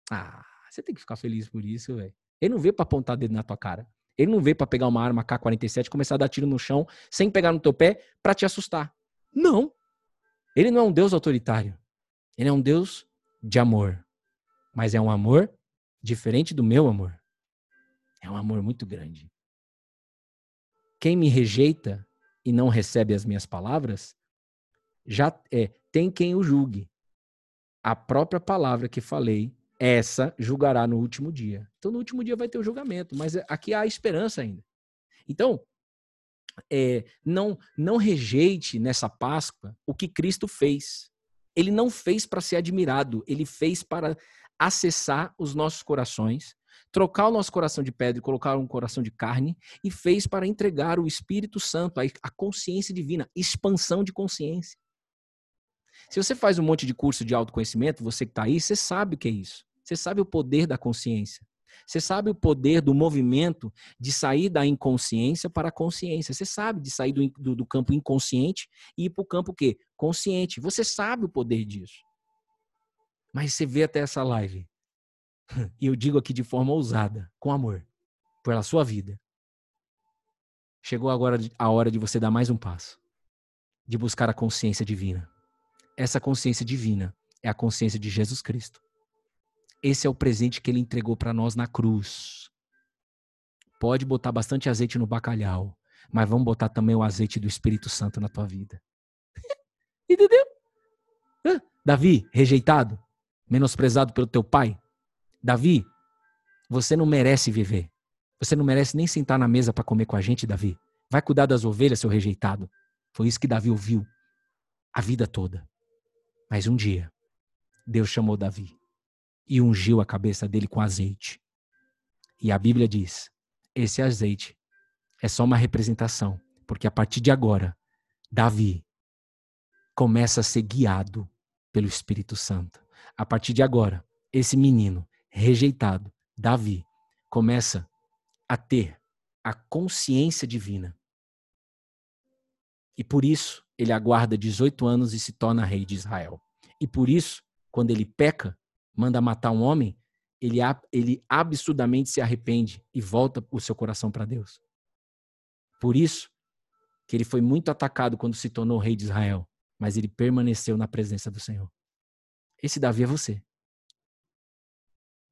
Ah, você tem que ficar feliz por isso, velho. Ele não veio para apontar dedo na tua cara. Ele não veio para pegar uma arma K-47 e começar a dar tiro no chão sem pegar no teu pé para te assustar. Não. Ele não é um Deus autoritário. Ele é um Deus de amor. Mas é um amor diferente do meu amor. É um amor muito grande. Quem me rejeita e não recebe as minhas palavras, já é, tem quem o julgue. A própria palavra que falei essa julgará no último dia. Então, no último dia vai ter o julgamento, mas aqui há esperança ainda. Então, é, não, não rejeite nessa Páscoa o que Cristo fez. Ele não fez para ser admirado, ele fez para acessar os nossos corações, trocar o nosso coração de pedra e colocar um coração de carne e fez para entregar o Espírito Santo, a consciência divina, expansão de consciência. Se você faz um monte de curso de autoconhecimento, você que está aí, você sabe o que é isso. Você sabe o poder da consciência. Você sabe o poder do movimento de sair da inconsciência para a consciência. Você sabe de sair do, do, do campo inconsciente e ir para o campo quê? Consciente. Você sabe o poder disso. Mas você vê até essa live. E eu digo aqui de forma ousada, com amor, pela sua vida. Chegou agora a hora de você dar mais um passo. De buscar a consciência divina. Essa consciência divina é a consciência de Jesus Cristo. Esse é o presente que ele entregou para nós na cruz. Pode botar bastante azeite no bacalhau, mas vamos botar também o azeite do Espírito Santo na tua vida. Entendeu? Davi, rejeitado, menosprezado pelo teu pai. Davi, você não merece viver. Você não merece nem sentar na mesa para comer com a gente, Davi. Vai cuidar das ovelhas, seu rejeitado. Foi isso que Davi ouviu a vida toda. Mas um dia, Deus chamou Davi e ungiu a cabeça dele com azeite. E a Bíblia diz: esse azeite é só uma representação, porque a partir de agora, Davi começa a ser guiado pelo Espírito Santo. A partir de agora, esse menino rejeitado, Davi, começa a ter a consciência divina. E por isso, ele aguarda 18 anos e se torna rei de Israel. E por isso, quando ele peca, manda matar um homem, ele, ele absurdamente se arrepende e volta o seu coração para Deus. Por isso que ele foi muito atacado quando se tornou rei de Israel, mas ele permaneceu na presença do Senhor. Esse Davi é você.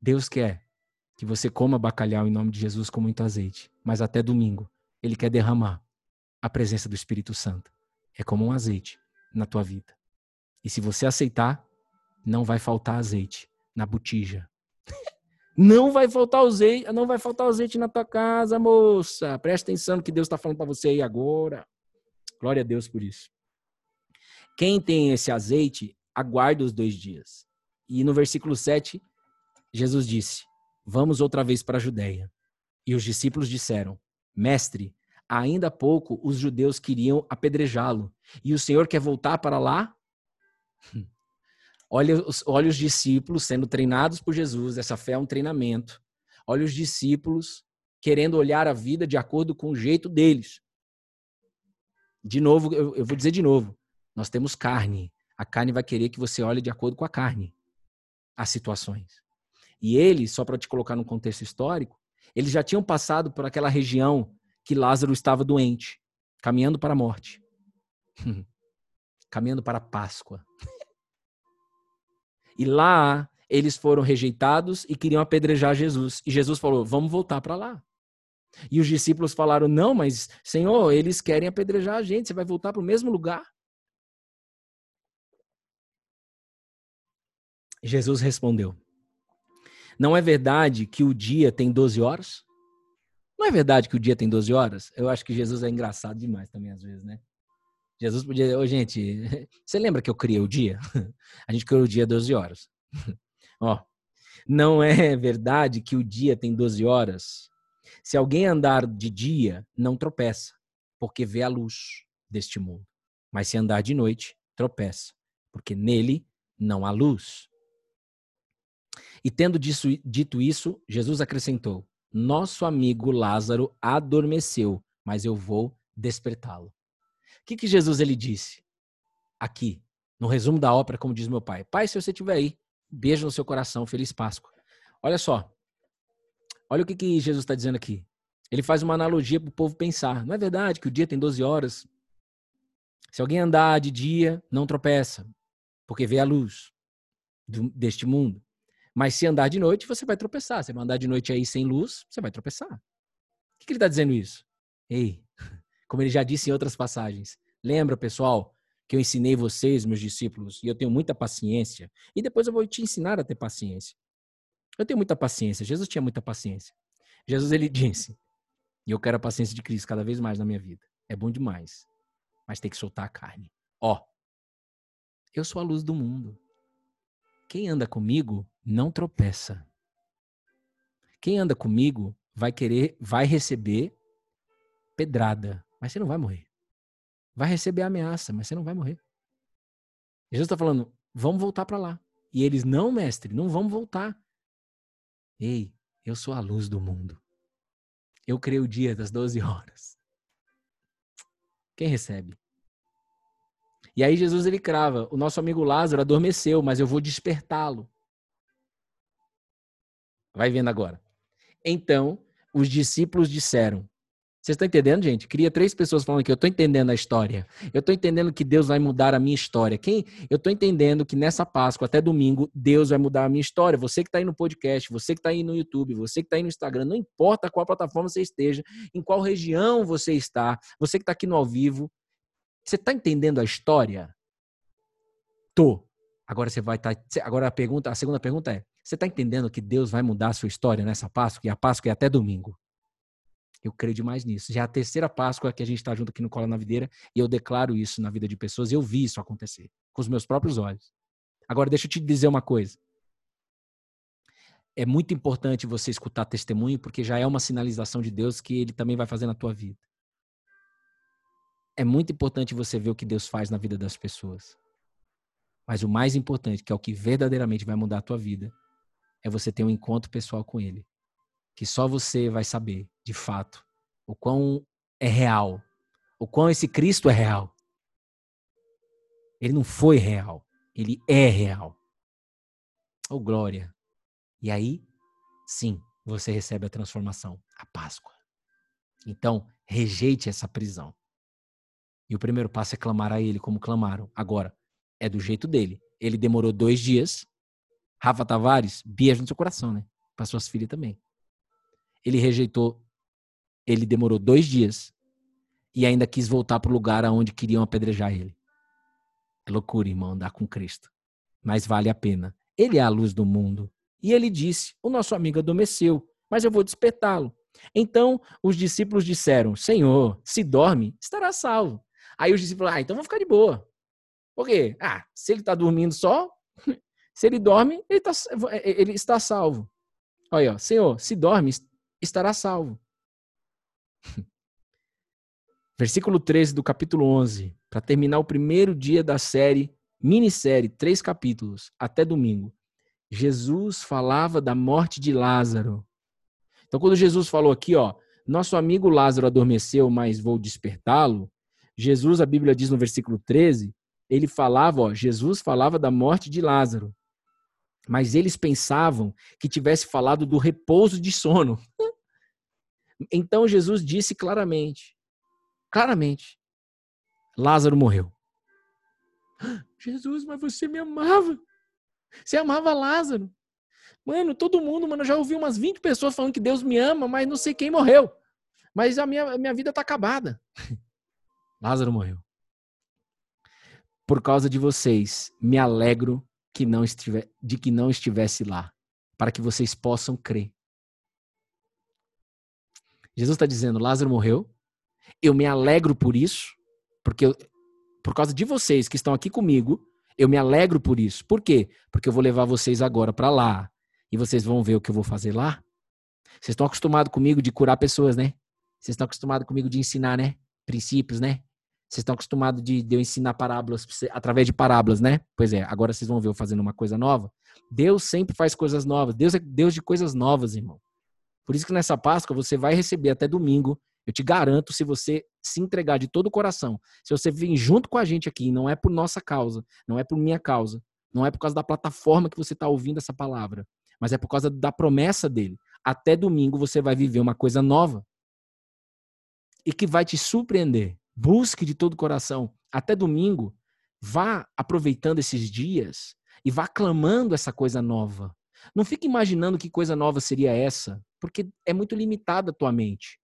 Deus quer que você coma bacalhau em nome de Jesus com muito azeite, mas até domingo ele quer derramar a presença do Espírito Santo. É como um azeite na tua vida. E se você aceitar, não vai faltar azeite na botija. Não vai faltar azeite, não vai faltar azeite na tua casa, moça. Presta atenção no que Deus está falando para você aí agora. Glória a Deus por isso. Quem tem esse azeite, aguarda os dois dias. E no versículo 7, Jesus disse: Vamos outra vez para a Judéia. E os discípulos disseram: Mestre, ainda há pouco os judeus queriam apedrejá-lo. E o Senhor quer voltar para lá? Olha os, olha os discípulos sendo treinados por Jesus, essa fé é um treinamento. Olha os discípulos querendo olhar a vida de acordo com o jeito deles. De novo, eu, eu vou dizer de novo: nós temos carne. A carne vai querer que você olhe de acordo com a carne as situações. E eles, só para te colocar num contexto histórico, eles já tinham passado por aquela região que Lázaro estava doente, caminhando para a morte, caminhando para a Páscoa. E lá eles foram rejeitados e queriam apedrejar Jesus. E Jesus falou: Vamos voltar para lá. E os discípulos falaram: Não, mas Senhor, eles querem apedrejar a gente, você vai voltar para o mesmo lugar? Jesus respondeu: Não é verdade que o dia tem 12 horas? Não é verdade que o dia tem 12 horas? Eu acho que Jesus é engraçado demais também, às vezes, né? Jesus podia, ô gente, você lembra que eu criei o dia? A gente criou o dia 12 horas. Ó, não é verdade que o dia tem 12 horas? Se alguém andar de dia, não tropeça, porque vê a luz deste mundo. Mas se andar de noite, tropeça, porque nele não há luz. E tendo dito isso, Jesus acrescentou: Nosso amigo Lázaro adormeceu, mas eu vou despertá-lo que, que Jesus ele disse? Aqui, no resumo da ópera, como diz meu pai. Pai, se você estiver aí, beijo no seu coração, feliz Páscoa. Olha só. Olha o que, que Jesus está dizendo aqui. Ele faz uma analogia para o povo pensar. Não é verdade que o dia tem 12 horas? Se alguém andar de dia, não tropeça, porque vê a luz deste mundo. Mas se andar de noite, você vai tropeçar. Se andar de noite aí sem luz, você vai tropeçar. O que, que ele está dizendo isso? Ei, como ele já disse em outras passagens. Lembra, pessoal, que eu ensinei vocês, meus discípulos, e eu tenho muita paciência, e depois eu vou te ensinar a ter paciência. Eu tenho muita paciência. Jesus tinha muita paciência. Jesus ele disse: "E eu quero a paciência de Cristo cada vez mais na minha vida. É bom demais, mas tem que soltar a carne. Ó, eu sou a luz do mundo. Quem anda comigo não tropeça. quem anda comigo vai querer, vai receber pedrada, mas você não vai morrer. Vai receber ameaça, mas você não vai morrer. Jesus está falando, vamos voltar para lá. E eles, não, mestre, não vamos voltar. Ei, eu sou a luz do mundo. Eu criei o dia das 12 horas. Quem recebe? E aí Jesus ele crava, o nosso amigo Lázaro adormeceu, mas eu vou despertá-lo. Vai vendo agora. Então, os discípulos disseram: vocês estão entendendo, gente? Cria três pessoas falando que eu estou entendendo a história. Eu estou entendendo que Deus vai mudar a minha história. Quem? Eu estou entendendo que nessa Páscoa até domingo Deus vai mudar a minha história. Você que está aí no podcast, você que está aí no YouTube, você que está aí no Instagram, não importa qual plataforma você esteja, em qual região você está, você que está aqui no ao vivo, você está entendendo a história? Tô. Agora você vai estar. Tá, agora a pergunta, a segunda pergunta é: você está entendendo que Deus vai mudar a sua história nessa Páscoa? E a Páscoa é até domingo. Eu creio demais nisso. Já é a terceira Páscoa que a gente está junto aqui no Cola na Videira e eu declaro isso na vida de pessoas eu vi isso acontecer com os meus próprios olhos. Agora, deixa eu te dizer uma coisa. É muito importante você escutar testemunho porque já é uma sinalização de Deus que ele também vai fazer na tua vida. É muito importante você ver o que Deus faz na vida das pessoas. Mas o mais importante, que é o que verdadeiramente vai mudar a tua vida, é você ter um encontro pessoal com ele que só você vai saber, de fato, o quão é real, o quão esse Cristo é real. Ele não foi real, ele é real. Oh, glória. E aí, sim, você recebe a transformação, a Páscoa. Então, rejeite essa prisão. E o primeiro passo é clamar a ele como clamaram. Agora, é do jeito dele. Ele demorou dois dias. Rafa Tavares, beijo no seu coração, né? Para suas filhas também ele rejeitou, ele demorou dois dias e ainda quis voltar para o lugar aonde queriam apedrejar ele. É loucura, irmão, andar com Cristo. Mas vale a pena. Ele é a luz do mundo. E ele disse: O nosso amigo adormeceu, mas eu vou despertá-lo. Então os discípulos disseram: Senhor, se dorme, estará salvo. Aí os discípulos, ah, então vou ficar de boa. Por quê? Ah, se ele está dormindo só, se ele dorme, ele, tá, ele está salvo. Olha, ó, Senhor, se dorme, estará salvo. Versículo 13 do capítulo 11, para terminar o primeiro dia da série, minissérie, três capítulos, até domingo. Jesus falava da morte de Lázaro. Então, quando Jesus falou aqui, ó, nosso amigo Lázaro adormeceu, mas vou despertá-lo. Jesus, a Bíblia diz no versículo 13, ele falava, ó, Jesus falava da morte de Lázaro. Mas eles pensavam que tivesse falado do repouso de sono. Então Jesus disse claramente, claramente, Lázaro morreu. Jesus, mas você me amava. Você amava Lázaro. Mano, todo mundo, mano, eu já ouvi umas 20 pessoas falando que Deus me ama, mas não sei quem morreu. Mas a minha, a minha vida tá acabada. Lázaro morreu. Por causa de vocês, me alegro que não de que não estivesse lá, para que vocês possam crer. Jesus está dizendo: Lázaro morreu, eu me alegro por isso, porque eu, por causa de vocês que estão aqui comigo, eu me alegro por isso. Por quê? Porque eu vou levar vocês agora para lá e vocês vão ver o que eu vou fazer lá. Vocês estão acostumados comigo de curar pessoas, né? Vocês estão acostumados comigo de ensinar, né? Princípios, né? Vocês estão acostumados de, de eu ensinar parábolas através de parábolas, né? Pois é, agora vocês vão ver eu fazendo uma coisa nova. Deus sempre faz coisas novas. Deus é Deus de coisas novas, irmão. Por isso que nessa Páscoa você vai receber até domingo. Eu te garanto, se você se entregar de todo o coração, se você vir junto com a gente aqui, não é por nossa causa, não é por minha causa, não é por causa da plataforma que você está ouvindo essa palavra, mas é por causa da promessa dele. Até domingo você vai viver uma coisa nova e que vai te surpreender. Busque de todo o coração. Até domingo, vá aproveitando esses dias e vá clamando essa coisa nova. Não fique imaginando que coisa nova seria essa, porque é muito limitada a tua mente.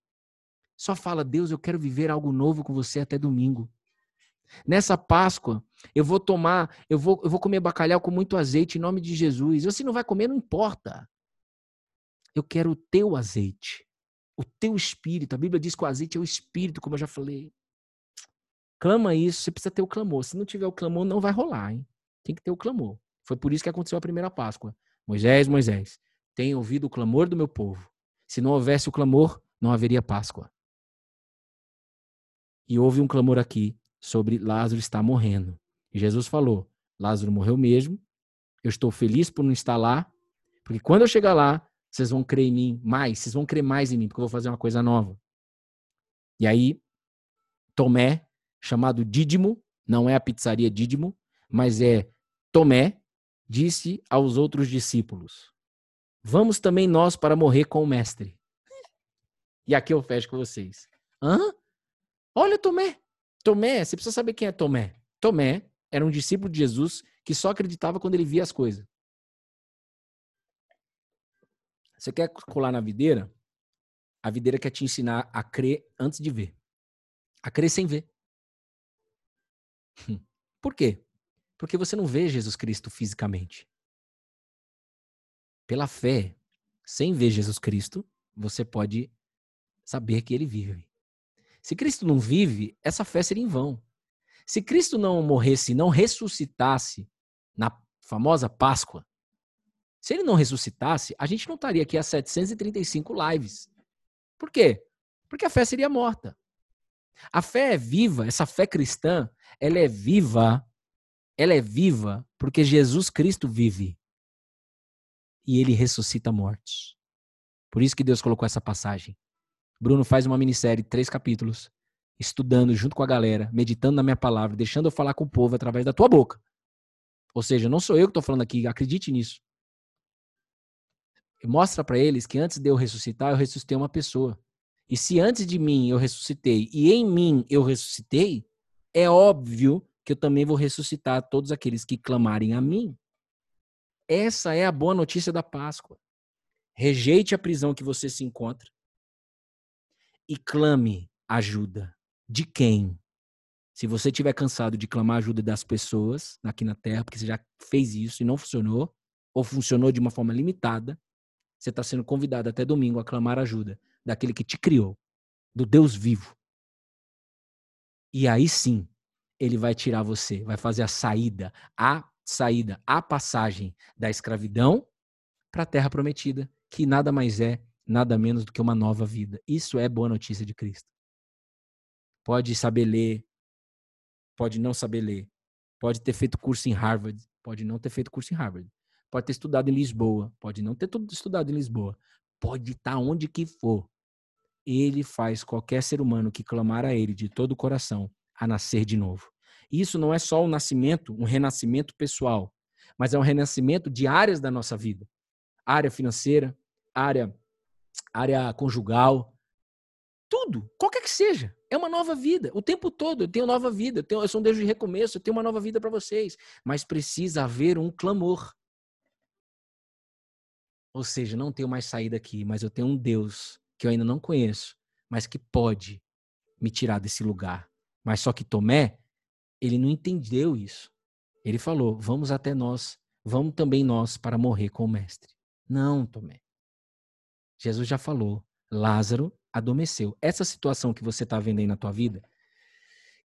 Só fala, Deus, eu quero viver algo novo com você até domingo. Nessa Páscoa, eu vou tomar, eu vou, eu vou comer bacalhau com muito azeite em nome de Jesus. Você não vai comer, não importa. Eu quero o teu azeite, o teu espírito. A Bíblia diz que o azeite é o espírito, como eu já falei. Clama isso, você precisa ter o clamor. Se não tiver o clamor, não vai rolar, hein? Tem que ter o clamor. Foi por isso que aconteceu a primeira Páscoa. Moisés, Moisés, tem ouvido o clamor do meu povo. Se não houvesse o clamor, não haveria Páscoa. E houve um clamor aqui sobre Lázaro estar morrendo. E Jesus falou: Lázaro morreu mesmo. Eu estou feliz por não estar lá, porque quando eu chegar lá, vocês vão crer em mim mais, vocês vão crer mais em mim, porque eu vou fazer uma coisa nova. E aí, Tomé, chamado Dídimo, não é a pizzaria Dídimo, mas é Tomé, disse aos outros discípulos: Vamos também nós para morrer com o mestre. E aqui eu fecho com vocês. Hã? Olha Tomé. Tomé, você precisa saber quem é Tomé. Tomé era um discípulo de Jesus que só acreditava quando ele via as coisas. Você quer colar na videira? A videira quer te ensinar a crer antes de ver. A crer sem ver. Por quê? Porque você não vê Jesus Cristo fisicamente. Pela fé, sem ver Jesus Cristo, você pode saber que ele vive. Se Cristo não vive, essa fé seria em vão. Se Cristo não morresse, não ressuscitasse na famosa Páscoa, se ele não ressuscitasse, a gente não estaria aqui há 735 lives. Por quê? Porque a fé seria morta. A fé é viva, essa fé cristã, ela é viva, ela é viva porque Jesus Cristo vive. E ele ressuscita mortos. Por isso que Deus colocou essa passagem. Bruno faz uma minissérie, três capítulos, estudando junto com a galera, meditando na minha palavra, deixando eu falar com o povo através da tua boca. Ou seja, não sou eu que estou falando aqui, acredite nisso. Mostra para eles que antes de eu ressuscitar, eu ressuscitei uma pessoa. E se antes de mim eu ressuscitei e em mim eu ressuscitei, é óbvio que eu também vou ressuscitar todos aqueles que clamarem a mim. Essa é a boa notícia da Páscoa. Rejeite a prisão que você se encontra e clame ajuda. De quem? Se você estiver cansado de clamar ajuda das pessoas aqui na Terra, porque você já fez isso e não funcionou, ou funcionou de uma forma limitada, você está sendo convidado até domingo a clamar ajuda daquele que te criou, do Deus vivo. E aí sim, ele vai tirar você, vai fazer a saída, a saída, a passagem da escravidão para a terra prometida, que nada mais é, nada menos do que uma nova vida. Isso é boa notícia de Cristo. Pode saber ler, pode não saber ler, pode ter feito curso em Harvard, pode não ter feito curso em Harvard, pode ter estudado em Lisboa, pode não ter estudado em Lisboa, pode estar onde que for ele faz qualquer ser humano que clamar a ele de todo o coração a nascer de novo. Isso não é só um nascimento, um renascimento pessoal, mas é um renascimento de áreas da nossa vida. Área financeira, área área conjugal, tudo, qualquer que seja. É uma nova vida. O tempo todo eu tenho nova vida. Eu, tenho, eu sou um Deus de recomeço, eu tenho uma nova vida para vocês. Mas precisa haver um clamor. Ou seja, não tenho mais saída aqui, mas eu tenho um Deus que eu ainda não conheço, mas que pode me tirar desse lugar. Mas só que Tomé, ele não entendeu isso. Ele falou: vamos até nós, vamos também nós para morrer com o Mestre. Não, Tomé. Jesus já falou: Lázaro adormeceu. Essa situação que você está vendo aí na tua vida,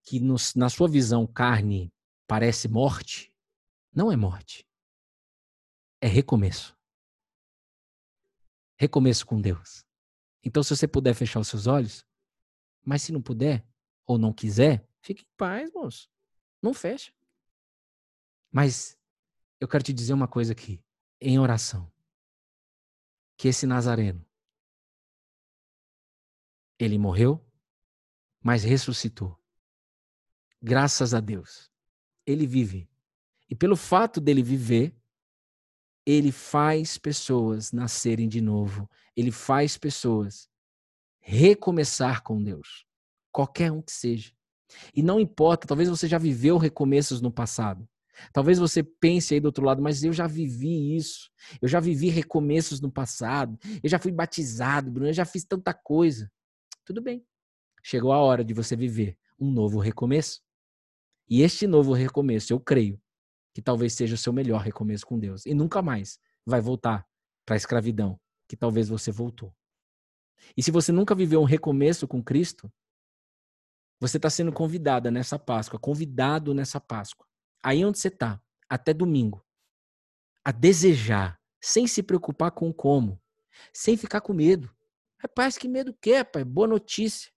que na sua visão carne parece morte, não é morte. É recomeço. Recomeço com Deus. Então, se você puder fechar os seus olhos, mas se não puder ou não quiser, fique em paz, moço. Não fecha. Mas eu quero te dizer uma coisa aqui, em oração. Que esse Nazareno, ele morreu, mas ressuscitou. Graças a Deus. Ele vive. E pelo fato dele viver, ele faz pessoas nascerem de novo. Ele faz pessoas recomeçar com Deus. Qualquer um que seja. E não importa, talvez você já viveu recomeços no passado. Talvez você pense aí do outro lado, mas eu já vivi isso. Eu já vivi recomeços no passado. Eu já fui batizado, Bruno, eu já fiz tanta coisa. Tudo bem. Chegou a hora de você viver um novo recomeço. E este novo recomeço, eu creio, que talvez seja o seu melhor recomeço com Deus. E nunca mais vai voltar para a escravidão que talvez você voltou. E se você nunca viveu um recomeço com Cristo, você está sendo convidada nessa Páscoa, convidado nessa Páscoa. Aí onde você está, até domingo, a desejar, sem se preocupar com como, sem ficar com medo. Rapaz, que medo que é, pai? Boa notícia.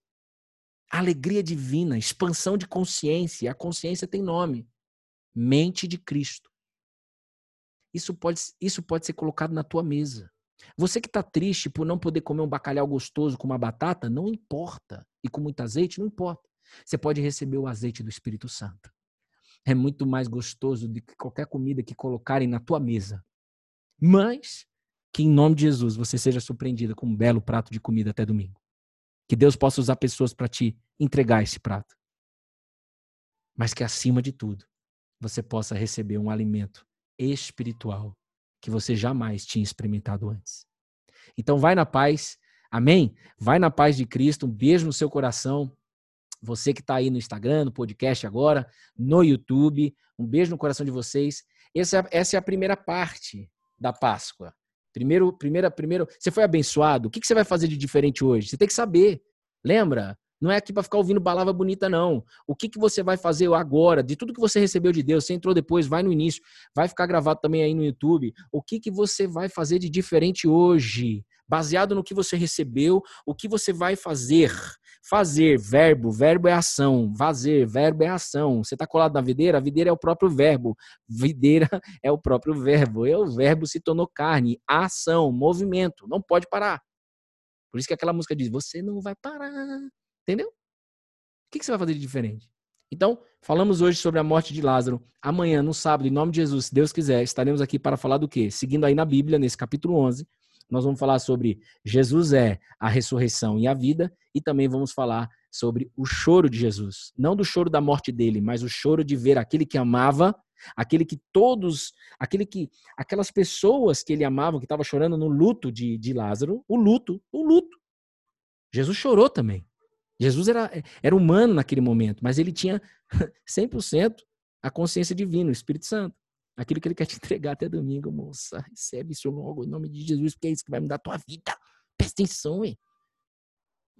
Alegria divina, expansão de consciência. A consciência tem nome. Mente de Cristo. Isso pode, isso pode ser colocado na tua mesa. Você que está triste por não poder comer um bacalhau gostoso com uma batata, não importa. E com muito azeite, não importa. Você pode receber o azeite do Espírito Santo. É muito mais gostoso do que qualquer comida que colocarem na tua mesa. Mas que em nome de Jesus você seja surpreendida com um belo prato de comida até domingo. Que Deus possa usar pessoas para te entregar esse prato. Mas que acima de tudo, você possa receber um alimento espiritual que você jamais tinha experimentado antes. Então vai na paz. Amém? Vai na paz de Cristo. Um beijo no seu coração. Você que está aí no Instagram, no podcast agora, no YouTube. Um beijo no coração de vocês. Essa é, essa é a primeira parte da Páscoa. Primeiro, primeira, primeiro, você foi abençoado. O que, que você vai fazer de diferente hoje? Você tem que saber. Lembra? Não é aqui para ficar ouvindo palavra bonita, não. O que, que você vai fazer agora? De tudo que você recebeu de Deus, você entrou depois, vai no início, vai ficar gravado também aí no YouTube. O que, que você vai fazer de diferente hoje? Baseado no que você recebeu, o que você vai fazer? Fazer, verbo, verbo é ação. Fazer, verbo é ação. Você está colado na videira? A videira é o próprio verbo. Videira é o próprio verbo. E o verbo se tornou carne. Ação, movimento. Não pode parar. Por isso que aquela música diz: Você não vai parar. Entendeu? O que você vai fazer de diferente? Então, falamos hoje sobre a morte de Lázaro. Amanhã, no sábado, em nome de Jesus, se Deus quiser, estaremos aqui para falar do quê? Seguindo aí na Bíblia, nesse capítulo 11, nós vamos falar sobre Jesus é a ressurreição e a vida, e também vamos falar sobre o choro de Jesus. Não do choro da morte dele, mas o choro de ver aquele que amava, aquele que todos, aquele que, aquelas pessoas que ele amava, que estavam chorando no luto de, de Lázaro, o luto, o luto. Jesus chorou também. Jesus era, era humano naquele momento, mas ele tinha 100% a consciência divina, o Espírito Santo. Aquilo que ele quer te entregar até domingo, moça. Recebe isso logo em nome de Jesus, porque é isso que vai mudar a tua vida. Presta atenção, hein?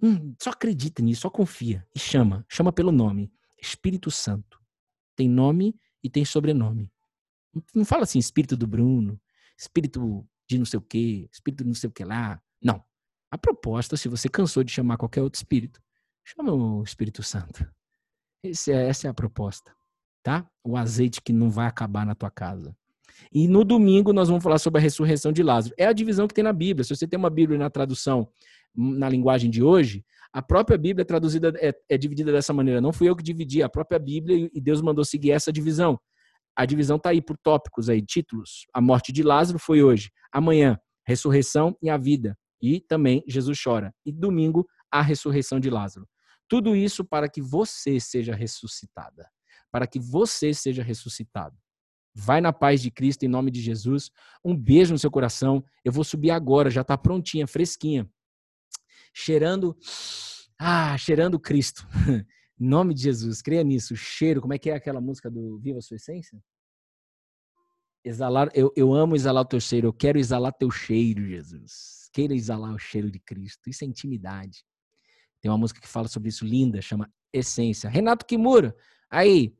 Hum, só acredita nisso, só confia. E chama, chama pelo nome. Espírito Santo. Tem nome e tem sobrenome. Não fala assim, Espírito do Bruno, Espírito de não sei o quê, Espírito de não sei o que lá. Não. A proposta, se você cansou de chamar qualquer outro espírito, Chama o Espírito Santo. Esse é, essa é a proposta, tá? O azeite que não vai acabar na tua casa. E no domingo nós vamos falar sobre a ressurreição de Lázaro. É a divisão que tem na Bíblia. Se você tem uma Bíblia na tradução hum, na linguagem de hoje, a própria Bíblia é traduzida é, é dividida dessa maneira. Não fui eu que dividi, a própria Bíblia e Deus mandou seguir essa divisão. A divisão está aí por tópicos aí, títulos. A morte de Lázaro foi hoje. Amanhã, ressurreição e a vida. E também Jesus chora. E domingo, a ressurreição de Lázaro. Tudo isso para que você seja ressuscitada, para que você seja ressuscitado. Vai na paz de Cristo, em nome de Jesus. Um beijo no seu coração. Eu vou subir agora, já está prontinha, fresquinha. Cheirando, ah, cheirando Cristo. em nome de Jesus, creia nisso. Cheiro, como é que é aquela música do Viva a Sua Essência? Exalar, eu, eu amo exalar o teu cheiro, eu quero exalar teu cheiro, Jesus. Queira exalar o cheiro de Cristo. Isso é intimidade. Tem uma música que fala sobre isso linda, chama Essência. Renato Kimura, aí,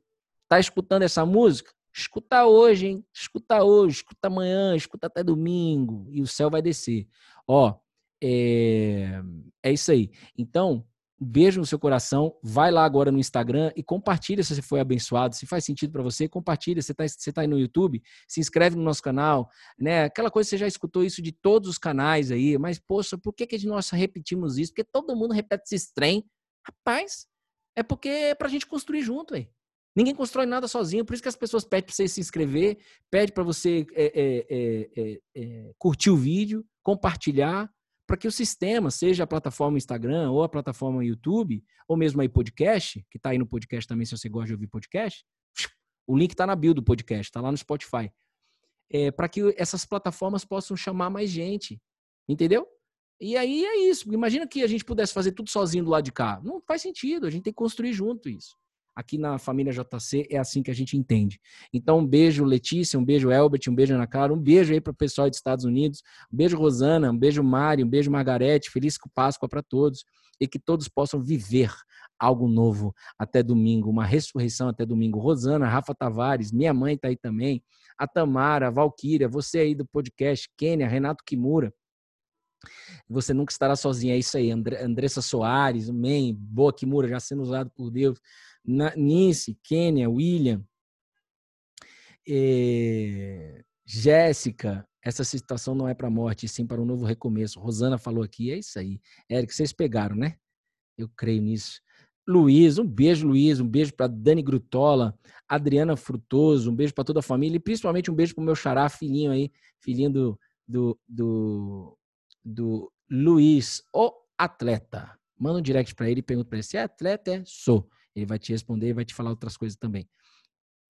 tá escutando essa música? Escuta hoje, hein? Escuta hoje, escuta amanhã, escuta até domingo e o céu vai descer. Ó, é, é isso aí. Então, um beijo no seu coração. Vai lá agora no Instagram e compartilha se você foi abençoado. Se faz sentido para você, compartilha. Você está você tá aí no YouTube, se inscreve no nosso canal. Né? Aquela coisa, você já escutou isso de todos os canais aí. Mas, poxa, por que, que nós repetimos isso? Porque todo mundo repete esse trem. Rapaz, é porque é para a gente construir junto, aí. Ninguém constrói nada sozinho, por isso que as pessoas pedem para você se inscrever, pede para você é, é, é, curtir o vídeo, compartilhar, para que o sistema, seja a plataforma Instagram ou a plataforma YouTube, ou mesmo aí podcast, que está aí no podcast também, se você gosta de ouvir podcast, o link está na bio do podcast, está lá no Spotify. É, para que essas plataformas possam chamar mais gente, entendeu? E aí é isso. Imagina que a gente pudesse fazer tudo sozinho do lado de cá. Não faz sentido, a gente tem que construir junto isso. Aqui na família JC é assim que a gente entende. Então, um beijo, Letícia, um beijo, Elbert, um beijo, Ana Clara, um beijo aí para o pessoal dos Estados Unidos, um beijo, Rosana, um beijo, Mari, um beijo, Margarete, feliz Páscoa para todos e que todos possam viver algo novo até domingo, uma ressurreição até domingo. Rosana, Rafa Tavares, minha mãe está aí também, a Tamara, a Valquíria, você aí do podcast, Kênia, Renato Kimura, Você nunca estará sozinha. É isso aí. Andressa Soares, Man, Boa Kimura, já sendo usado por Deus. Nice, Kênia, William, é... Jéssica, essa situação não é para morte, sim para um novo recomeço. Rosana falou aqui, é isso aí. Érico, vocês pegaram, né? Eu creio nisso. Luiz, um beijo, Luiz, um beijo para Dani Grutola, Adriana Frutoso, um beijo para toda a família e principalmente um beijo para o meu xará, filhinho aí, filhinho do, do, do, do Luiz, o atleta. Manda um direct para ele e pergunta para ele se é atleta, é? Sou. Ele vai te responder e vai te falar outras coisas também.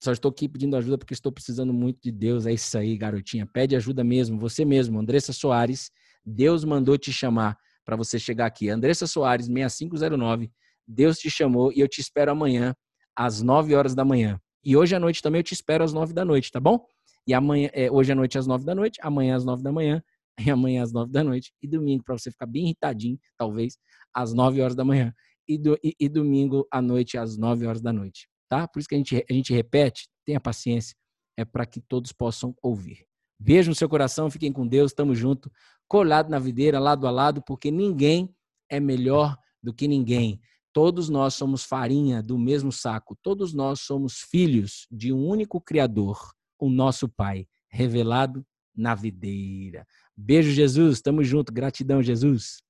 Só estou aqui pedindo ajuda porque estou precisando muito de Deus. É isso aí, garotinha. Pede ajuda mesmo. Você mesmo, Andressa Soares. Deus mandou te chamar para você chegar aqui. Andressa Soares, 6509. Deus te chamou e eu te espero amanhã, às 9 horas da manhã. E hoje à noite também eu te espero às 9 da noite, tá bom? E amanhã, é, hoje à noite às 9 da noite, amanhã às 9 da manhã, e amanhã às 9 da noite, e domingo, para você ficar bem irritadinho, talvez, às 9 horas da manhã. E, do, e, e domingo à noite, às 9 horas da noite tá? Por isso que a gente, a gente repete, tenha paciência, é para que todos possam ouvir. Beijo no seu coração, fiquem com Deus, estamos junto, colado na videira, lado a lado, porque ninguém é melhor do que ninguém. Todos nós somos farinha do mesmo saco, todos nós somos filhos de um único Criador, o nosso Pai, revelado na videira. Beijo, Jesus, estamos junto, gratidão, Jesus.